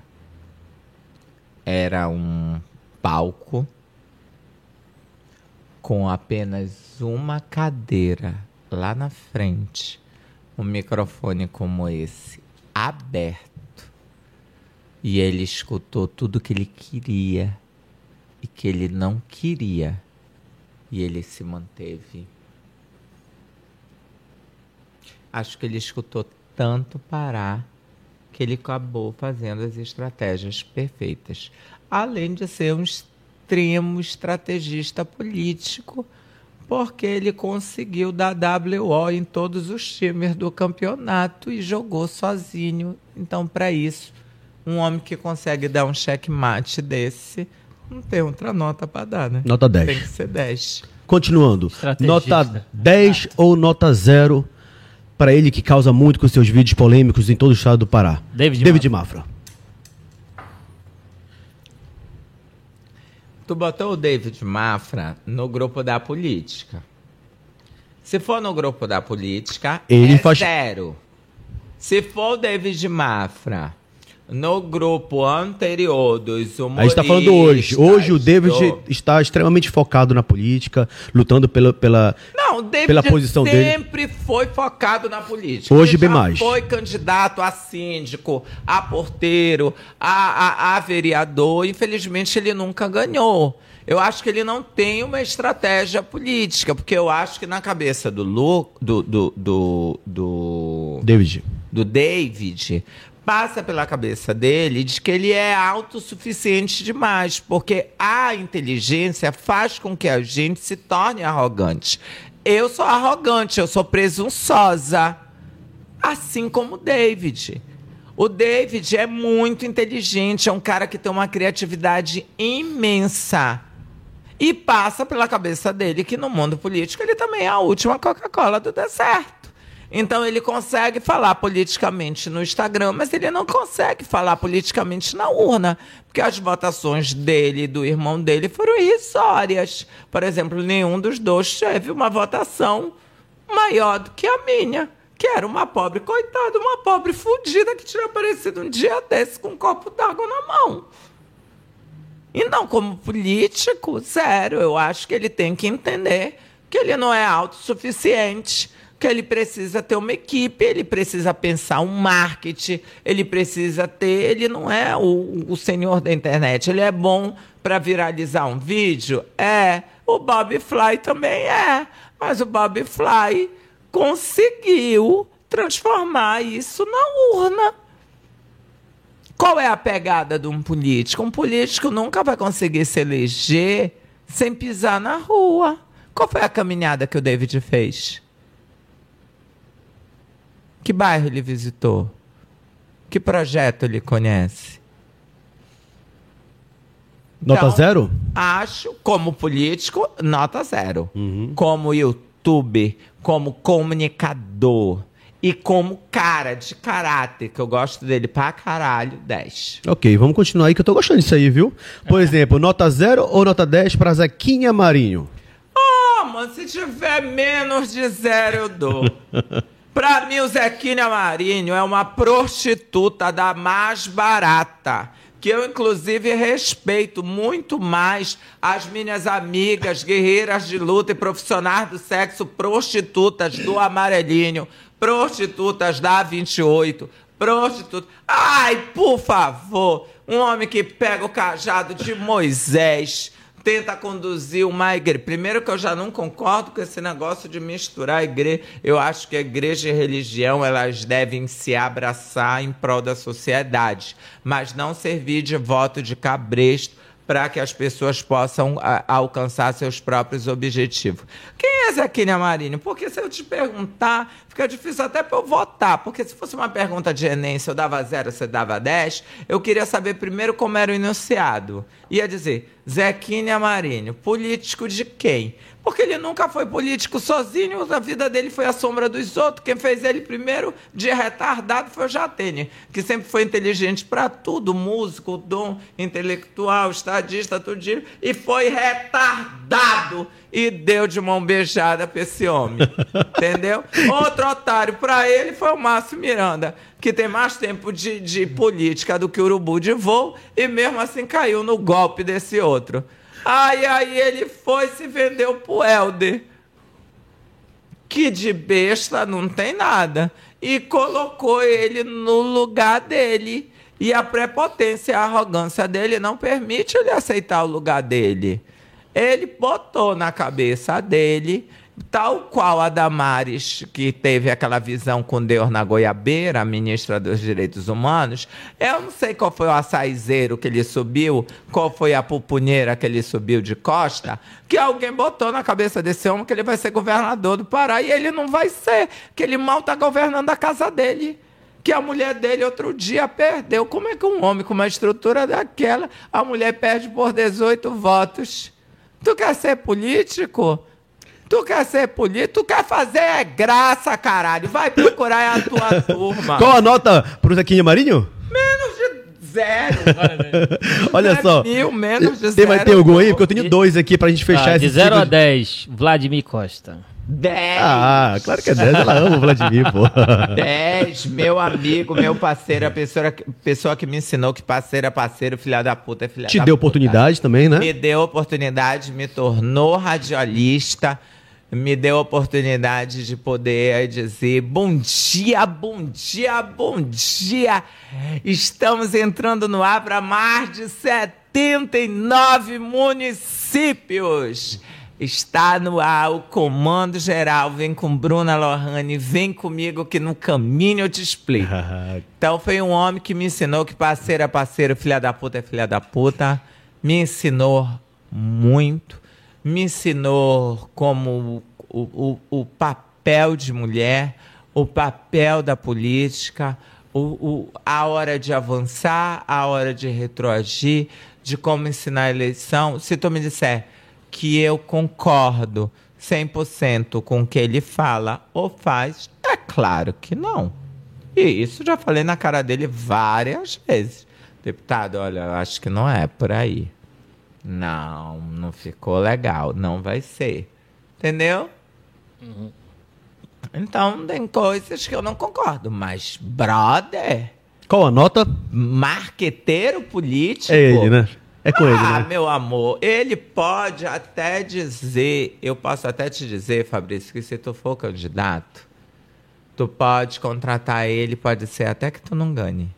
era um palco com apenas uma cadeira lá na frente, um microfone como esse aberto. E ele escutou tudo que ele queria e que ele não queria. E ele se manteve. Acho que ele escutou tanto parar que ele acabou fazendo as estratégias perfeitas. Além de ser um extremo estrategista político, porque ele conseguiu dar WO em todos os times do campeonato e jogou sozinho. Então, para isso, um homem que consegue dar um checkmate desse, não tem outra nota para dar, né? Nota 10. Tem que ser 10. Continuando. Nota 10 ou nota 0 para ele que causa muito com seus vídeos polêmicos em todo o estado do Pará. David, David Mafra. Tu botou o David Mafra no grupo da política. Se for no grupo da política, Ele é faz- zero. Se for o David Mafra no grupo anterior dos humoristas... A gente está falando hoje. Hoje o David do- está extremamente focado na política, lutando pela. pela... Não, o David pela posição dele. sempre foi focado na política. Hoje Ele bem mais. foi candidato a síndico, a porteiro, a, a, a vereador. Infelizmente, ele nunca ganhou. Eu acho que ele não tem uma estratégia política, porque eu acho que na cabeça do Lu, do, do, do, do, David. do David passa pela cabeça dele de que ele é autossuficiente demais, porque a inteligência faz com que a gente se torne arrogante. Eu sou arrogante, eu sou presunçosa, assim como o David. O David é muito inteligente, é um cara que tem uma criatividade imensa. E passa pela cabeça dele que no mundo político ele também é a última Coca-Cola do deserto. Então ele consegue falar politicamente no Instagram, mas ele não consegue falar politicamente na urna, porque as votações dele e do irmão dele foram irrisórias. Por exemplo, nenhum dos dois teve uma votação maior do que a minha, que era uma pobre coitada, uma pobre fudida que tinha aparecido um dia desse com um copo d'água na mão. E não como político, sério, eu acho que ele tem que entender que ele não é autossuficiente, que ele precisa ter uma equipe, ele precisa pensar um marketing, ele precisa ter, ele não é o, o senhor da internet, ele é bom para viralizar um vídeo, é, o Bob Fly também é, mas o Bob Fly conseguiu transformar isso na urna. Qual é a pegada de um político? Um político nunca vai conseguir se eleger sem pisar na rua. Qual foi a caminhada que o David fez? Que bairro ele visitou? Que projeto ele conhece? Nota Então, zero? Acho, como político, nota zero. Como youtuber, como comunicador e como cara de caráter, que eu gosto dele pra caralho, 10. Ok, vamos continuar aí que eu tô gostando disso aí, viu? Por exemplo, nota zero ou nota 10 para Zequinha Marinho? Ah, mano, se tiver menos de zero, eu dou. pra mim, o Zequinha Marinho é uma prostituta da mais barata. que eu, inclusive, respeito muito mais as minhas amigas, guerreiras de luta e profissionais do sexo, prostitutas do amarelinho, prostitutas da 28, prostitutas. Ai, por favor, um homem que pega o cajado de Moisés tenta conduzir uma igreja. Primeiro que eu já não concordo com esse negócio de misturar a igreja. Eu acho que a igreja e a religião elas devem se abraçar em prol da sociedade, mas não servir de voto de cabresto para que as pessoas possam a, alcançar seus próprios objetivos. Quem é Zequinha Marinho? Porque se eu te perguntar, fica difícil até para eu votar. Porque se fosse uma pergunta de Enem, se eu dava zero, você dava dez, eu queria saber primeiro como era o enunciado. Ia dizer, Zequinha Marinho, político de quem? Porque ele nunca foi político sozinho, a vida dele foi a sombra dos outros. Quem fez ele primeiro de retardado foi o Jatene, que sempre foi inteligente para tudo, músico, dom, intelectual, estadista, tudinho, e foi retardado e deu de mão beijada para esse homem. entendeu? Outro otário para ele foi o Márcio Miranda, que tem mais tempo de, de política do que urubu de voo, e mesmo assim caiu no golpe desse outro. Aí, aí ele foi se vendeu pro Helder. Que de besta não tem nada. E colocou ele no lugar dele. E a prepotência, a arrogância dele não permite ele aceitar o lugar dele. Ele botou na cabeça dele Tal qual a Damares, que teve aquela visão com Deus na goiabeira, a ministra dos Direitos Humanos, eu não sei qual foi o açaizeiro que ele subiu, qual foi a pupunheira que ele subiu de costa, que alguém botou na cabeça desse homem que ele vai ser governador do Pará, e ele não vai ser, que ele mal está governando a casa dele que a mulher dele outro dia perdeu. Como é que um homem com uma estrutura daquela, a mulher perde por 18 votos? Tu quer ser político? Tu quer ser político? Tu quer fazer é graça, caralho. Vai procurar a tua turma. Qual a nota pro Zequinha Marinho? Menos de zero. Olha É só. Mil, menos de Tem, zero. tem algum aí? Porque eu tenho dois aqui pra gente fechar Tá, esse de 0 ciclo a 10, Vladimir Costa. Dez. Ah, claro que é 10. Ela ama o Vladimir, pô. 10, meu amigo, meu parceiro, a pessoa, pessoa que me ensinou que parceiro é parceiro, filha da puta é filha Te da deu puta. oportunidade também, né? Me deu oportunidade, me tornou radialista, me deu oportunidade de poder dizer bom dia, bom dia, bom dia. Estamos entrando no ar para mais de 79 municípios. Está no ar o Comando Geral. Vem com Bruna Lohane, vem comigo que no caminho eu te explico. Então foi um homem que me ensinou que parceiro é parceiro, filha da puta é filha da puta. Me ensinou muito. Me ensinou como o, o, o papel de mulher, o papel da política, o, o, a hora de avançar, a hora de retroagir, de como ensinar a eleição. Se tu me disser que eu concordo 100% com o que ele fala ou faz, é claro que não. E isso já falei na cara dele várias vezes. Deputado, olha, acho que não é por aí. Não, não ficou legal. Não vai ser. Entendeu? Então, tem coisas que eu não concordo. Mas, brother, Qual a nota? marqueteiro político. É ele, né? É com ele, Ah, né? meu amor, ele pode até dizer, eu posso até te dizer, Fabrício, que se tu for candidato, tu pode contratar ele, pode ser até que tu não ganhe.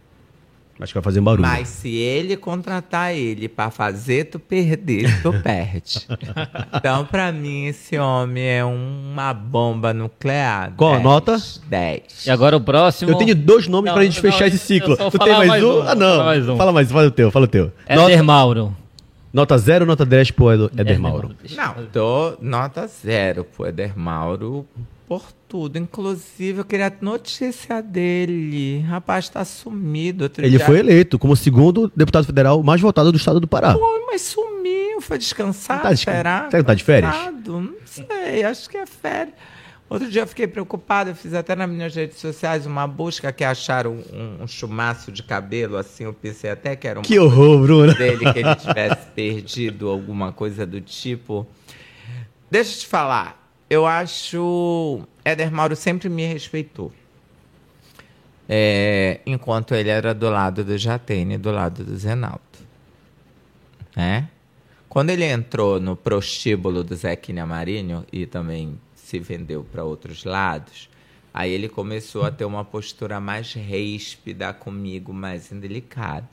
Acho que vai fazer um barulho. Mas se ele contratar ele pra fazer tu perder, tu perde. Então, pra mim, esse homem é uma bomba nuclear. Qual a 10, nota? 10. E agora o próximo. Eu tenho dois nomes Não, pra gente não, fechar eu- esse ciclo. Tu tem falar mais, mais um? um, Ah, não. mais um. Fala mais, fala o teu, fala o teu. Éder Nota, Mauro. nota 0 nota 10 pro Eder Éder Mauro? Não, dou nota zero pro Eder Mauro por tudo. Inclusive, eu queria a notícia dele. Rapaz, tá sumido. Outro Ele dia- foi eleito como segundo deputado federal mais votado do estado do Pará. Pô, mas sumiu. Foi descansar, Tá de- será? será que tá de férias? Não sei, acho que é férias. Outro dia eu fiquei preocupada, eu fiz até nas minhas redes sociais uma busca que acharam um, um chumaço de cabelo, assim, eu pensei até que era um Que horror, Bruna. dele que ele tivesse perdido alguma coisa do tipo. Deixa eu te falar, eu acho. Éder Mauro sempre me respeitou. É, enquanto ele era do lado do Jatene, do lado do Zenaldo. Né? Quando ele entrou no prostíbulo do Zequinha Marinho e também se vendeu para outros lados, aí ele começou a ter uma postura mais ríspida comigo, mais indelicada.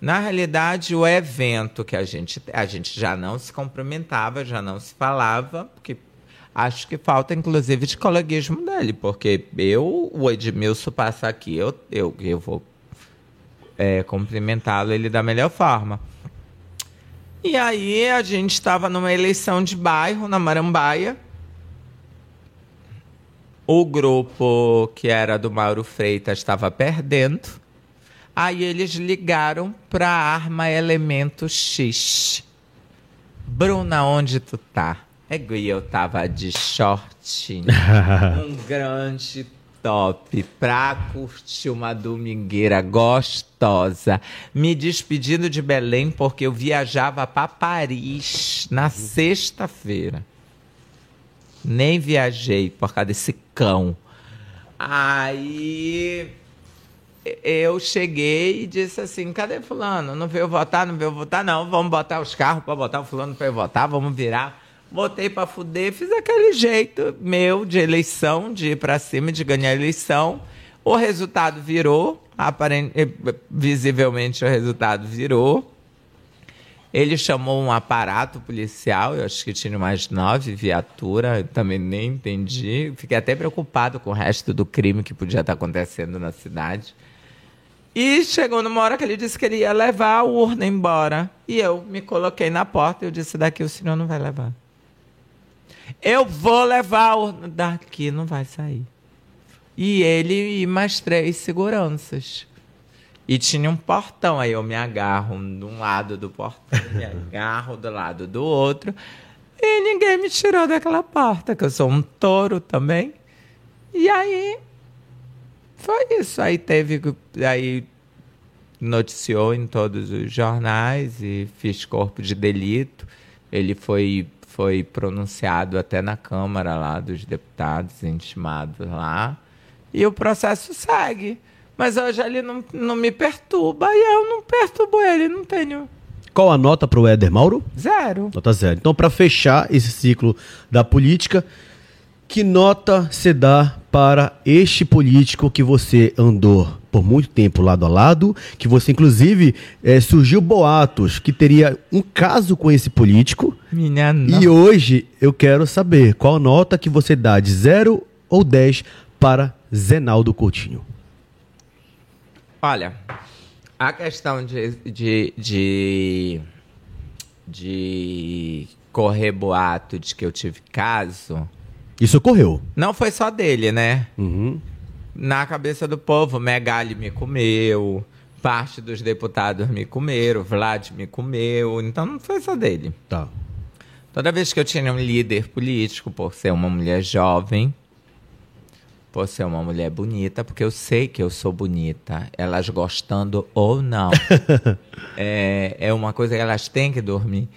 Na realidade, o evento que a gente a gente já não se cumprimentava, já não se falava, porque acho que falta inclusive de coleguismo dele, porque eu, o Edmilson passa aqui, eu eu, eu vou é, cumprimentá-lo ele da melhor forma. E aí a gente estava numa eleição de bairro na Marambaia. O grupo que era do Mauro Freitas estava perdendo. Aí eles ligaram para a arma Elemento X. Bruna, onde tu tá? É que eu tava de shortinho, um grande top pra curtir uma domingueira gostosa. Me despedindo de Belém porque eu viajava para Paris na sexta-feira. Nem viajei por causa desse cão. Aí eu cheguei e disse assim: cadê Fulano? Não veio votar? Não veio votar? Não, vamos botar os carros para botar o Fulano para votar, vamos virar botei para fuder, fiz aquele jeito meu de eleição, de ir para cima, de ganhar a eleição. O resultado virou, aparent... Eh, visivelmente o resultado virou. Ele chamou um aparato policial, eu acho que tinha mais nove viaturas, eu também nem entendi. Fiquei até preocupado com o resto do crime que podia estar acontecendo na cidade. E chegou numa hora que ele disse que ele ia levar a urna embora. E eu me coloquei na porta e eu disse: daqui o senhor não vai levar. Eu vou levar o. Daqui não vai sair. E ele e mais três seguranças. E tinha um portão, aí eu me agarro de um lado do portão, me agarro do lado do outro. E ninguém me tirou daquela porta, que eu sou um touro também. E aí foi isso. Aí teve. Aí noticiou em todos os jornais e fiz corpo de delito. Ele foi foi pronunciado até na Câmara lá dos deputados, intimados lá. E o processo segue. Mas hoje ele não, não me perturba e eu não perturbo ele, não tenho. Qual a nota para o Éder Mauro? Zero. Nota zero. Então, para fechar esse ciclo da política, que nota se dá para este político que você andou por muito tempo lado a lado, que você inclusive é, surgiu boatos que teria um caso com esse político. Minha e hoje eu quero saber qual nota que você dá de 0 ou 10 para Zenaldo Coutinho. Olha, a questão de, de, de, de correr boato de que eu tive caso isso ocorreu. Não foi só dele, né? Uhum. Na cabeça do povo, Megali me comeu, parte dos deputados me comeram, Vlad me comeu, então não foi só dele. Tá. Toda vez que eu tinha um líder político, por ser uma mulher jovem, por ser uma mulher bonita, porque eu sei que eu sou bonita, elas gostando ou não, é, é uma coisa que elas têm que dormir.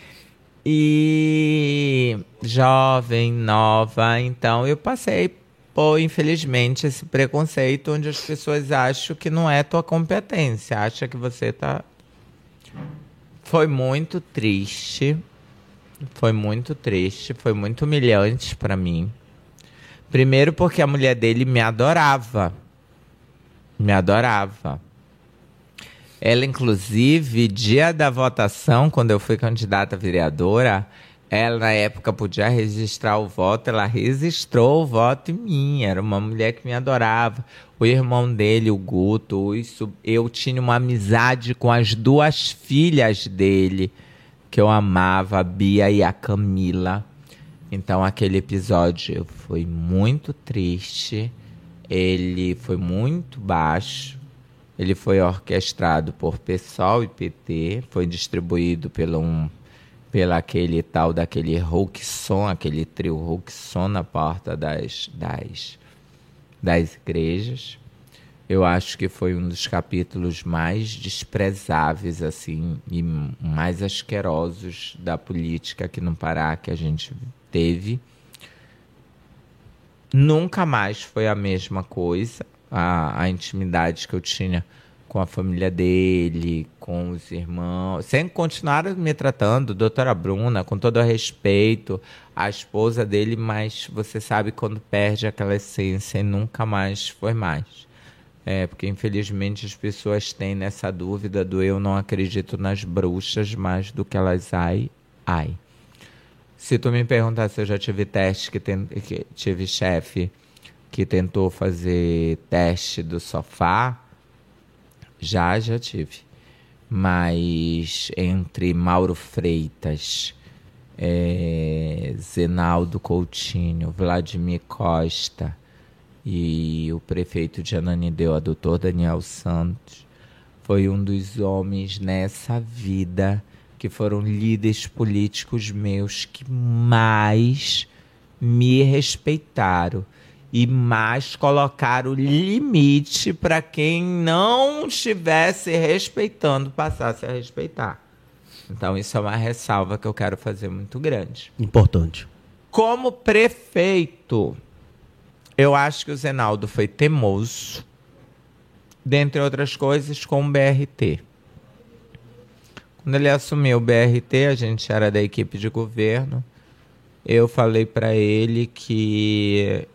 E jovem, nova, então eu passei por, infelizmente, esse preconceito onde as pessoas acham que não é tua competência, acha que você tá. Foi muito triste. Foi muito triste, foi muito humilhante para mim. Primeiro porque a mulher dele me adorava. Me adorava. Ela, inclusive, dia da votação, quando eu fui candidata vereadora, ela, na época, podia registrar o voto, ela registrou o voto em mim. Era uma mulher que me adorava. O irmão dele, o Guto, isso, eu tinha uma amizade com as duas filhas dele, que eu amava, a Bia e a Camila. Então, aquele episódio foi muito triste. Ele foi muito baixo ele foi orquestrado por PSOL e PT, foi distribuído pelo um, pela aquele tal daquele Hulkson, aquele trio Hulkson na porta das, das, das igrejas. Eu acho que foi um dos capítulos mais desprezáveis assim e mais asquerosos da política aqui no Pará que a gente teve. Nunca mais foi a mesma coisa a, a intimidade que eu tinha com a família dele, com os irmãos. Sempre continuaram me tratando, doutora Bruna, com todo o respeito, a esposa dele, mas você sabe quando perde aquela essência e nunca mais foi mais. É, porque infelizmente as pessoas têm nessa dúvida do eu não acredito nas bruxas mais do que elas ai, ai. Se tu me perguntar se eu já tive teste que, tem, que tive chefe que tentou fazer teste do sofá, já, já tive. Mas entre Mauro Freitas, é, Zenaldo Coutinho, Vladimir Costa e o prefeito de Ananideu, a doutor Daniel Santos, foi um dos homens nessa vida que foram líderes políticos meus que mais me respeitaram e mais colocar o limite para quem não estivesse respeitando passasse a respeitar. Então isso é uma ressalva que eu quero fazer muito grande. Importante. Como prefeito, eu acho que o Zenaldo foi teimoso, dentre outras coisas, com o BRT. Quando ele assumiu o BRT, a gente era da equipe de governo. Eu falei para ele que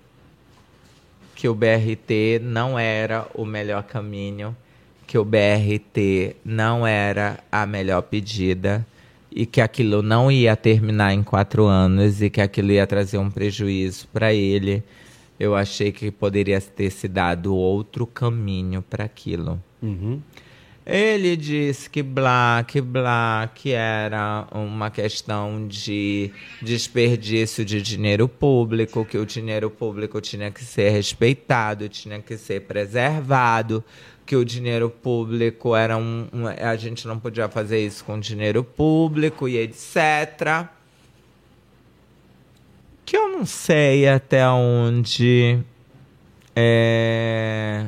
que o BRT não era o melhor caminho, que o BRT não era a melhor pedida e que aquilo não ia terminar em quatro anos e que aquilo ia trazer um prejuízo para ele. Eu achei que poderia ter se dado outro caminho para aquilo. Uhum. Ele disse que blá, que era uma questão de desperdício de dinheiro público, que o dinheiro público tinha que ser respeitado, tinha que ser preservado, que o dinheiro público era um, um a gente não podia fazer isso com dinheiro público e etc. Que eu não sei até onde é,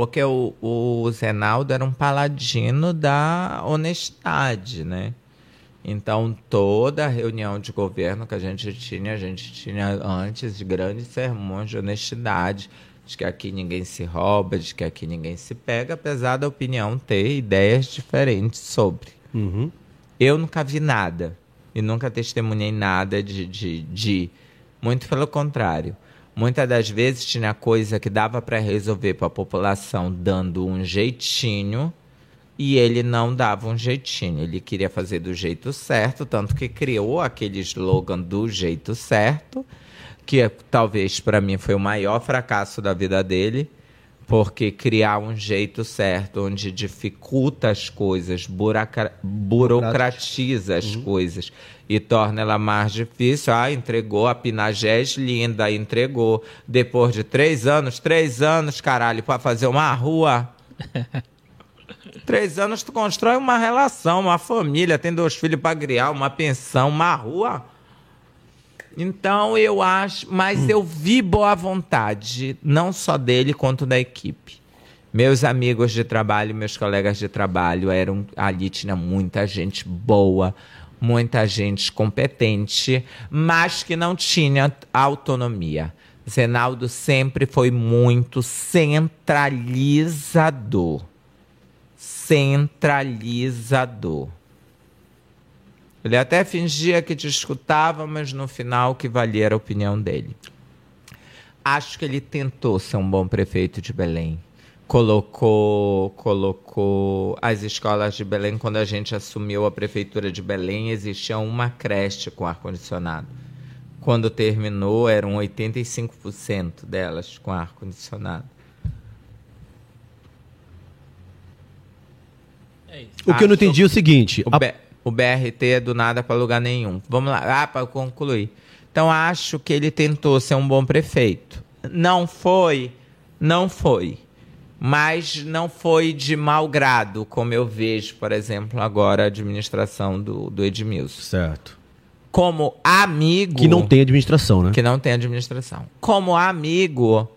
porque o, o Zenaldo era um paladino da honestidade, né? Então, toda reunião de governo que a gente tinha, a gente tinha antes de grandes sermões de honestidade, de que aqui ninguém se rouba, de que aqui ninguém se pega, apesar da opinião ter ideias diferentes sobre. Uhum. Eu nunca vi nada e nunca testemunhei nada de, de, de muito pelo contrário. Muitas das vezes tinha coisa que dava para resolver para a população dando um jeitinho e ele não dava um jeitinho. Ele queria fazer do jeito certo, tanto que criou aquele slogan do jeito certo, que é, talvez para mim foi o maior fracasso da vida dele, porque criar um jeito certo onde dificulta as coisas, buraca, burocratiza as uhum. coisas e torna ela mais difícil. Ah, entregou a Pinagés linda, entregou. Depois de três anos, três anos, caralho, para fazer uma rua. três anos tu constrói uma relação, uma família, tem dois filhos para criar, uma pensão, uma rua. Então eu acho, mas eu vi boa vontade, não só dele quanto da equipe. Meus amigos de trabalho, meus colegas de trabalho eram ali tinha muita gente boa, muita gente competente, mas que não tinha autonomia. Zenaldo sempre foi muito centralizador. Centralizador. Ele até fingia que te escutava, mas no final o que valia era a opinião dele. Acho que ele tentou ser um bom prefeito de Belém. Colocou, colocou as escolas de Belém. Quando a gente assumiu a prefeitura de Belém, existia uma creche com ar-condicionado. Quando terminou, eram 85% delas com ar-condicionado. É o que eu não entendi é o seguinte: o, a... O BRT é do nada para lugar nenhum. Vamos lá, ah, para concluir. Então acho que ele tentou ser um bom prefeito. Não foi, não foi. Mas não foi de mau grado, como eu vejo, por exemplo, agora a administração do, do Edmilson. Certo. Como amigo. Que não tem administração, né? Que não tem administração. Como amigo,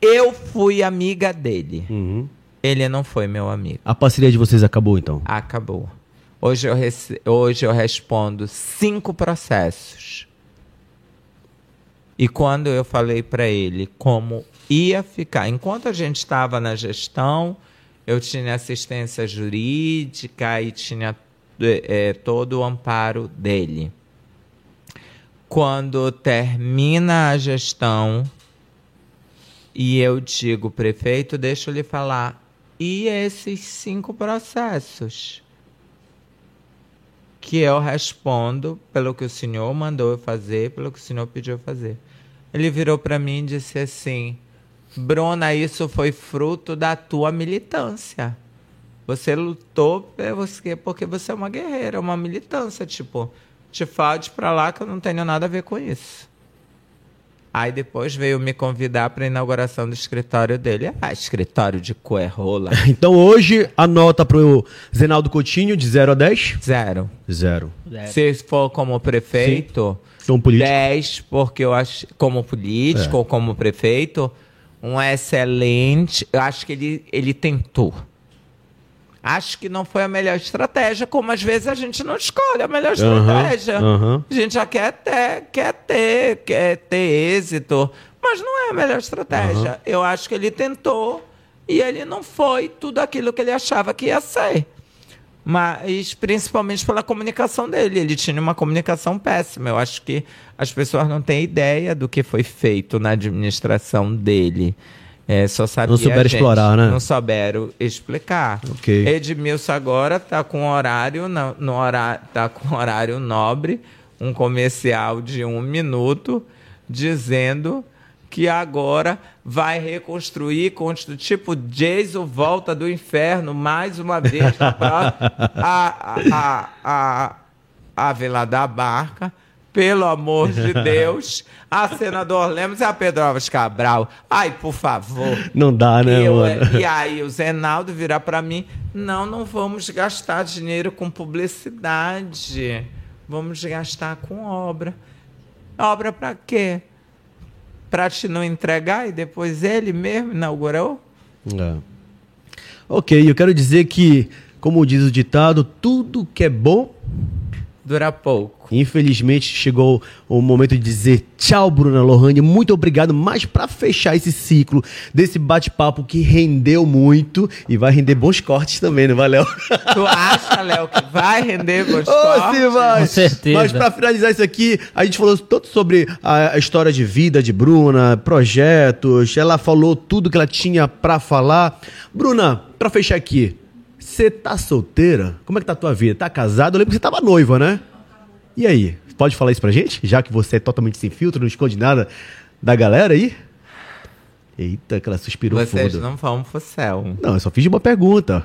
eu fui amiga dele. Uhum. Ele não foi meu amigo. A parceria de vocês acabou, então? Acabou. Hoje eu, hoje eu respondo cinco processos. E quando eu falei para ele como ia ficar. Enquanto a gente estava na gestão, eu tinha assistência jurídica e tinha é, todo o amparo dele. Quando termina a gestão e eu digo, prefeito, deixa eu lhe falar, e esses cinco processos? Que eu respondo pelo que o senhor mandou eu fazer, pelo que o senhor pediu eu fazer. Ele virou para mim e disse assim: Bruna, isso foi fruto da tua militância. Você lutou porque você é uma guerreira, uma militância. Tipo, te fode pra lá que eu não tenho nada a ver com isso. Aí depois veio me convidar para a inauguração do escritório dele. Ah, escritório de coerrola. então hoje a nota pro Zenaldo Coutinho de 0 a 10? Zero. Zero. Se for como prefeito, Como político. 10, porque eu acho como político É. ou como prefeito, um excelente. Eu acho que ele, ele tentou. Acho que não foi a melhor estratégia, como às vezes a gente não escolhe a melhor estratégia. aham. A gente já quer ter, quer ter, quer ter êxito, mas não é a melhor estratégia. Eu acho que ele tentou e ele não foi tudo aquilo que ele achava que ia ser. Mas principalmente pela comunicação dele. Ele tinha uma comunicação péssima. Eu acho que as pessoas não têm ideia do que foi feito na administração dele. É, só sabia Não souberam explorar, né? Não souberam explicar. Ok. Edmilson agora tá com horário no, no horário tá com horário nobre, um comercial de um minuto dizendo que agora vai reconstruir, constru- tipo Jason volta do inferno mais uma vez a, a, a, a, a Vila da Barca. Pelo amor de Deus, a senador Lemos e a Pedro Alves Cabral. Ai, por favor. Não dá, né, Eu, mano? é, e aí o Zenaldo virar para mim, não, não vamos gastar dinheiro com publicidade. Vamos gastar com obra. Obra para quê? Para te não entregar e depois ele mesmo inaugurou? É. Ok, eu quero dizer que, como diz o ditado, tudo que é bom, Dura pouco. infelizmente chegou o momento de dizer tchau, Bruna Lohane. Muito obrigado. Mas para fechar esse ciclo desse bate-papo que rendeu muito e vai render bons cortes também, não vai, Léo? Tu acha, Léo, que vai render bons Ô, cortes? sim, vai. Com certeza. Mas pra finalizar isso aqui, a gente falou todo sobre a, a história de vida de Bruna, projetos, ela falou tudo que ela tinha pra falar. Bruna, pra fechar aqui, você tá solteira? Como é que tá a tua vida? Tá casada? Eu lembro que você tava noiva, né? E aí, pode falar isso pra gente? Já que você é totalmente sem filtro, não esconde nada da galera aí? Eita, que ela suspirou Vocês fundo. não vão pro céu. Não, eu só fiz uma pergunta.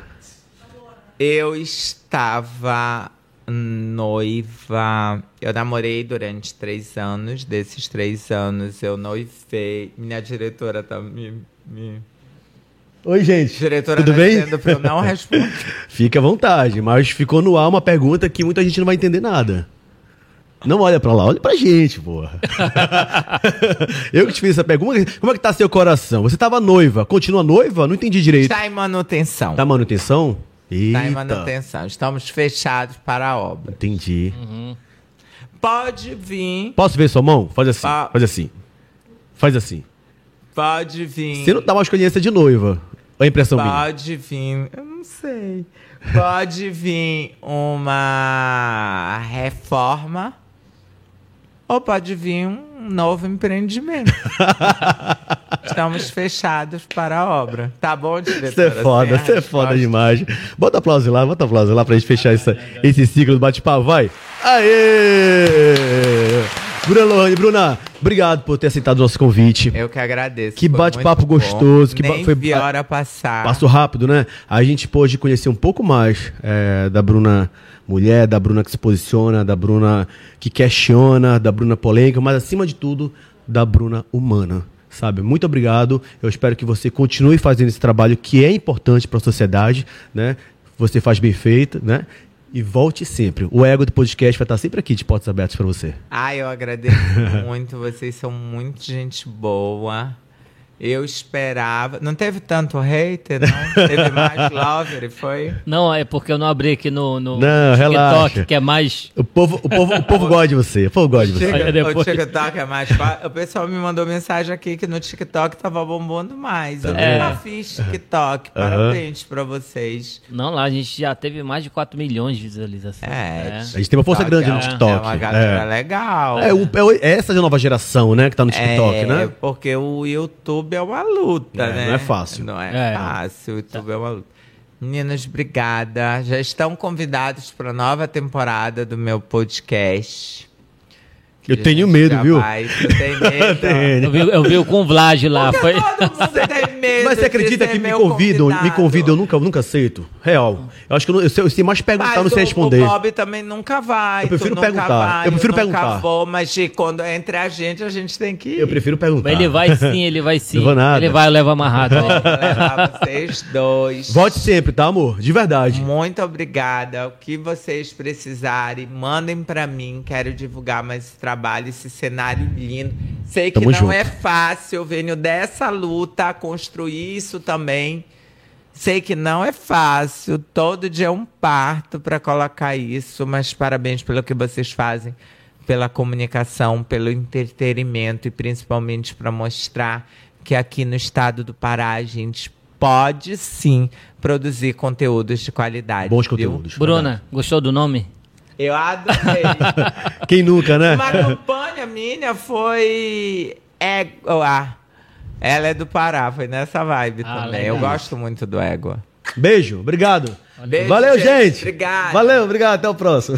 Eu estava noiva. Eu namorei durante três anos. Desses três anos eu noivei. Minha diretora tá me. me... Oi, gente. Diretora Tudo tá bem? não. Fique à vontade, mas ficou no ar uma pergunta que muita gente não vai entender nada. Não olha pra lá, olha pra gente, porra. Eu que te fiz essa pergunta. Como é que tá seu coração? Você tava noiva, continua noiva? Não entendi direito. Está em manutenção. Tá manutenção? Eita. Está em manutenção. Estamos fechados para a obra. Entendi. Pode vir. Posso ver sua mão? Faz assim, Ah. faz assim. Faz assim. Pode vir. Você não tá mais aliança de noiva. É a impressão minha. Pode vir, eu não sei. Pode vir uma reforma ou pode vir um novo empreendimento. Estamos fechados para a obra. Tá bom, diretora? Você é foda, você é foda demais. Bota aplauso lá, bota aplauso lá pra gente fechar essa, esse ciclo do bate-papo, vai. Aê! Bruna Lohane, Bruna, obrigado por ter aceitado o nosso convite. Eu que agradeço. Que bate-papo bom. gostoso, que Nem foi- vi a hora passar. Passou rápido, né? A gente pôde conhecer um pouco mais é, da Bruna mulher, da Bruna que se posiciona, da Bruna que questiona, da Bruna polêmica, mas acima de tudo, da Bruna humana. Sabe? Muito obrigado. Eu espero que você continue fazendo esse trabalho que é importante para a sociedade, né? Você faz bem feito, né? E volte sempre. O ego do podcast vai estar sempre aqui de portas abertas para você. Ai, eu agradeço muito. Vocês são muito gente boa. Eu esperava. Não teve tanto hater, não? teve mais lover, foi? Não, é porque eu não abri aqui no, no Não, TikTok, relaxa. que é mais. O povo, o povo, o povo gosta de você. O povo gosta de você. Chega- depois- O TikTok é mais. O pessoal me mandou mensagem aqui que no TikTok tava bombando mais. Eu vendo? nunca fiz TikTok. Aham. Parabéns pra vocês. Não, lá a gente já teve mais de 4 milhões de visualizações. É, A gente tem uma força grande no é um- TikTok. É uma galera É. legal. É, o- é o- é essa nova geração, né? Que tá no TikTok, é, né? porque o YouTube é uma luta, É, né? não é fácil. Não é, É. fácil, o YouTube é uma luta. Meninas, obrigada. Já estão convidados para a nova temporada do meu podcast. Eu tenho medo, viu? vai. Você tem medo? Tenho. Eu vi, eu vi com o Vlad lá. Porque Foi... tem medo Mas você acredita que me meu convidam, me convidado. convidam, eu nunca, eu nunca aceito? Real. Eu acho que eu, eu sei, eu sei mais perguntar, Mas não sei o- responder. O Bob também nunca vai. Eu prefiro nunca perguntar. vai, Eu prefiro nunca perguntar. Vou, mas quando é entre a gente, a gente tem que ir. Eu prefiro perguntar. Ele vai sim, ele vai sim. Não vou nada. Ele vai, leva amarrado. Vou levar vocês dois. Volte sempre, tá, amor? De verdade. Muito obrigada. O que vocês precisarem, mandem pra mim. Quero divulgar mais esse trabalho, esse cenário lindo. Sei que Tamo não junto. é fácil, eu venho dessa luta a construir isso também. Sei que não é fácil, todo dia é um parto para colocar isso, mas parabéns pelo que vocês fazem, pela comunicação, pelo entretenimento e principalmente para mostrar que aqui no estado do Pará a gente pode sim produzir conteúdos de qualidade. Bons viu? conteúdos. Bruna, gostou do nome? Eu adorei. Quem nunca, né? Uma campanha minha foi Égua. Ela é do Pará, foi nessa vibe Ah, também. legal. Eu gosto muito do Égua. Beijo, obrigado. Beijo, Valeu, gente. gente. Obrigado. Valeu, obrigado. Até o próximo.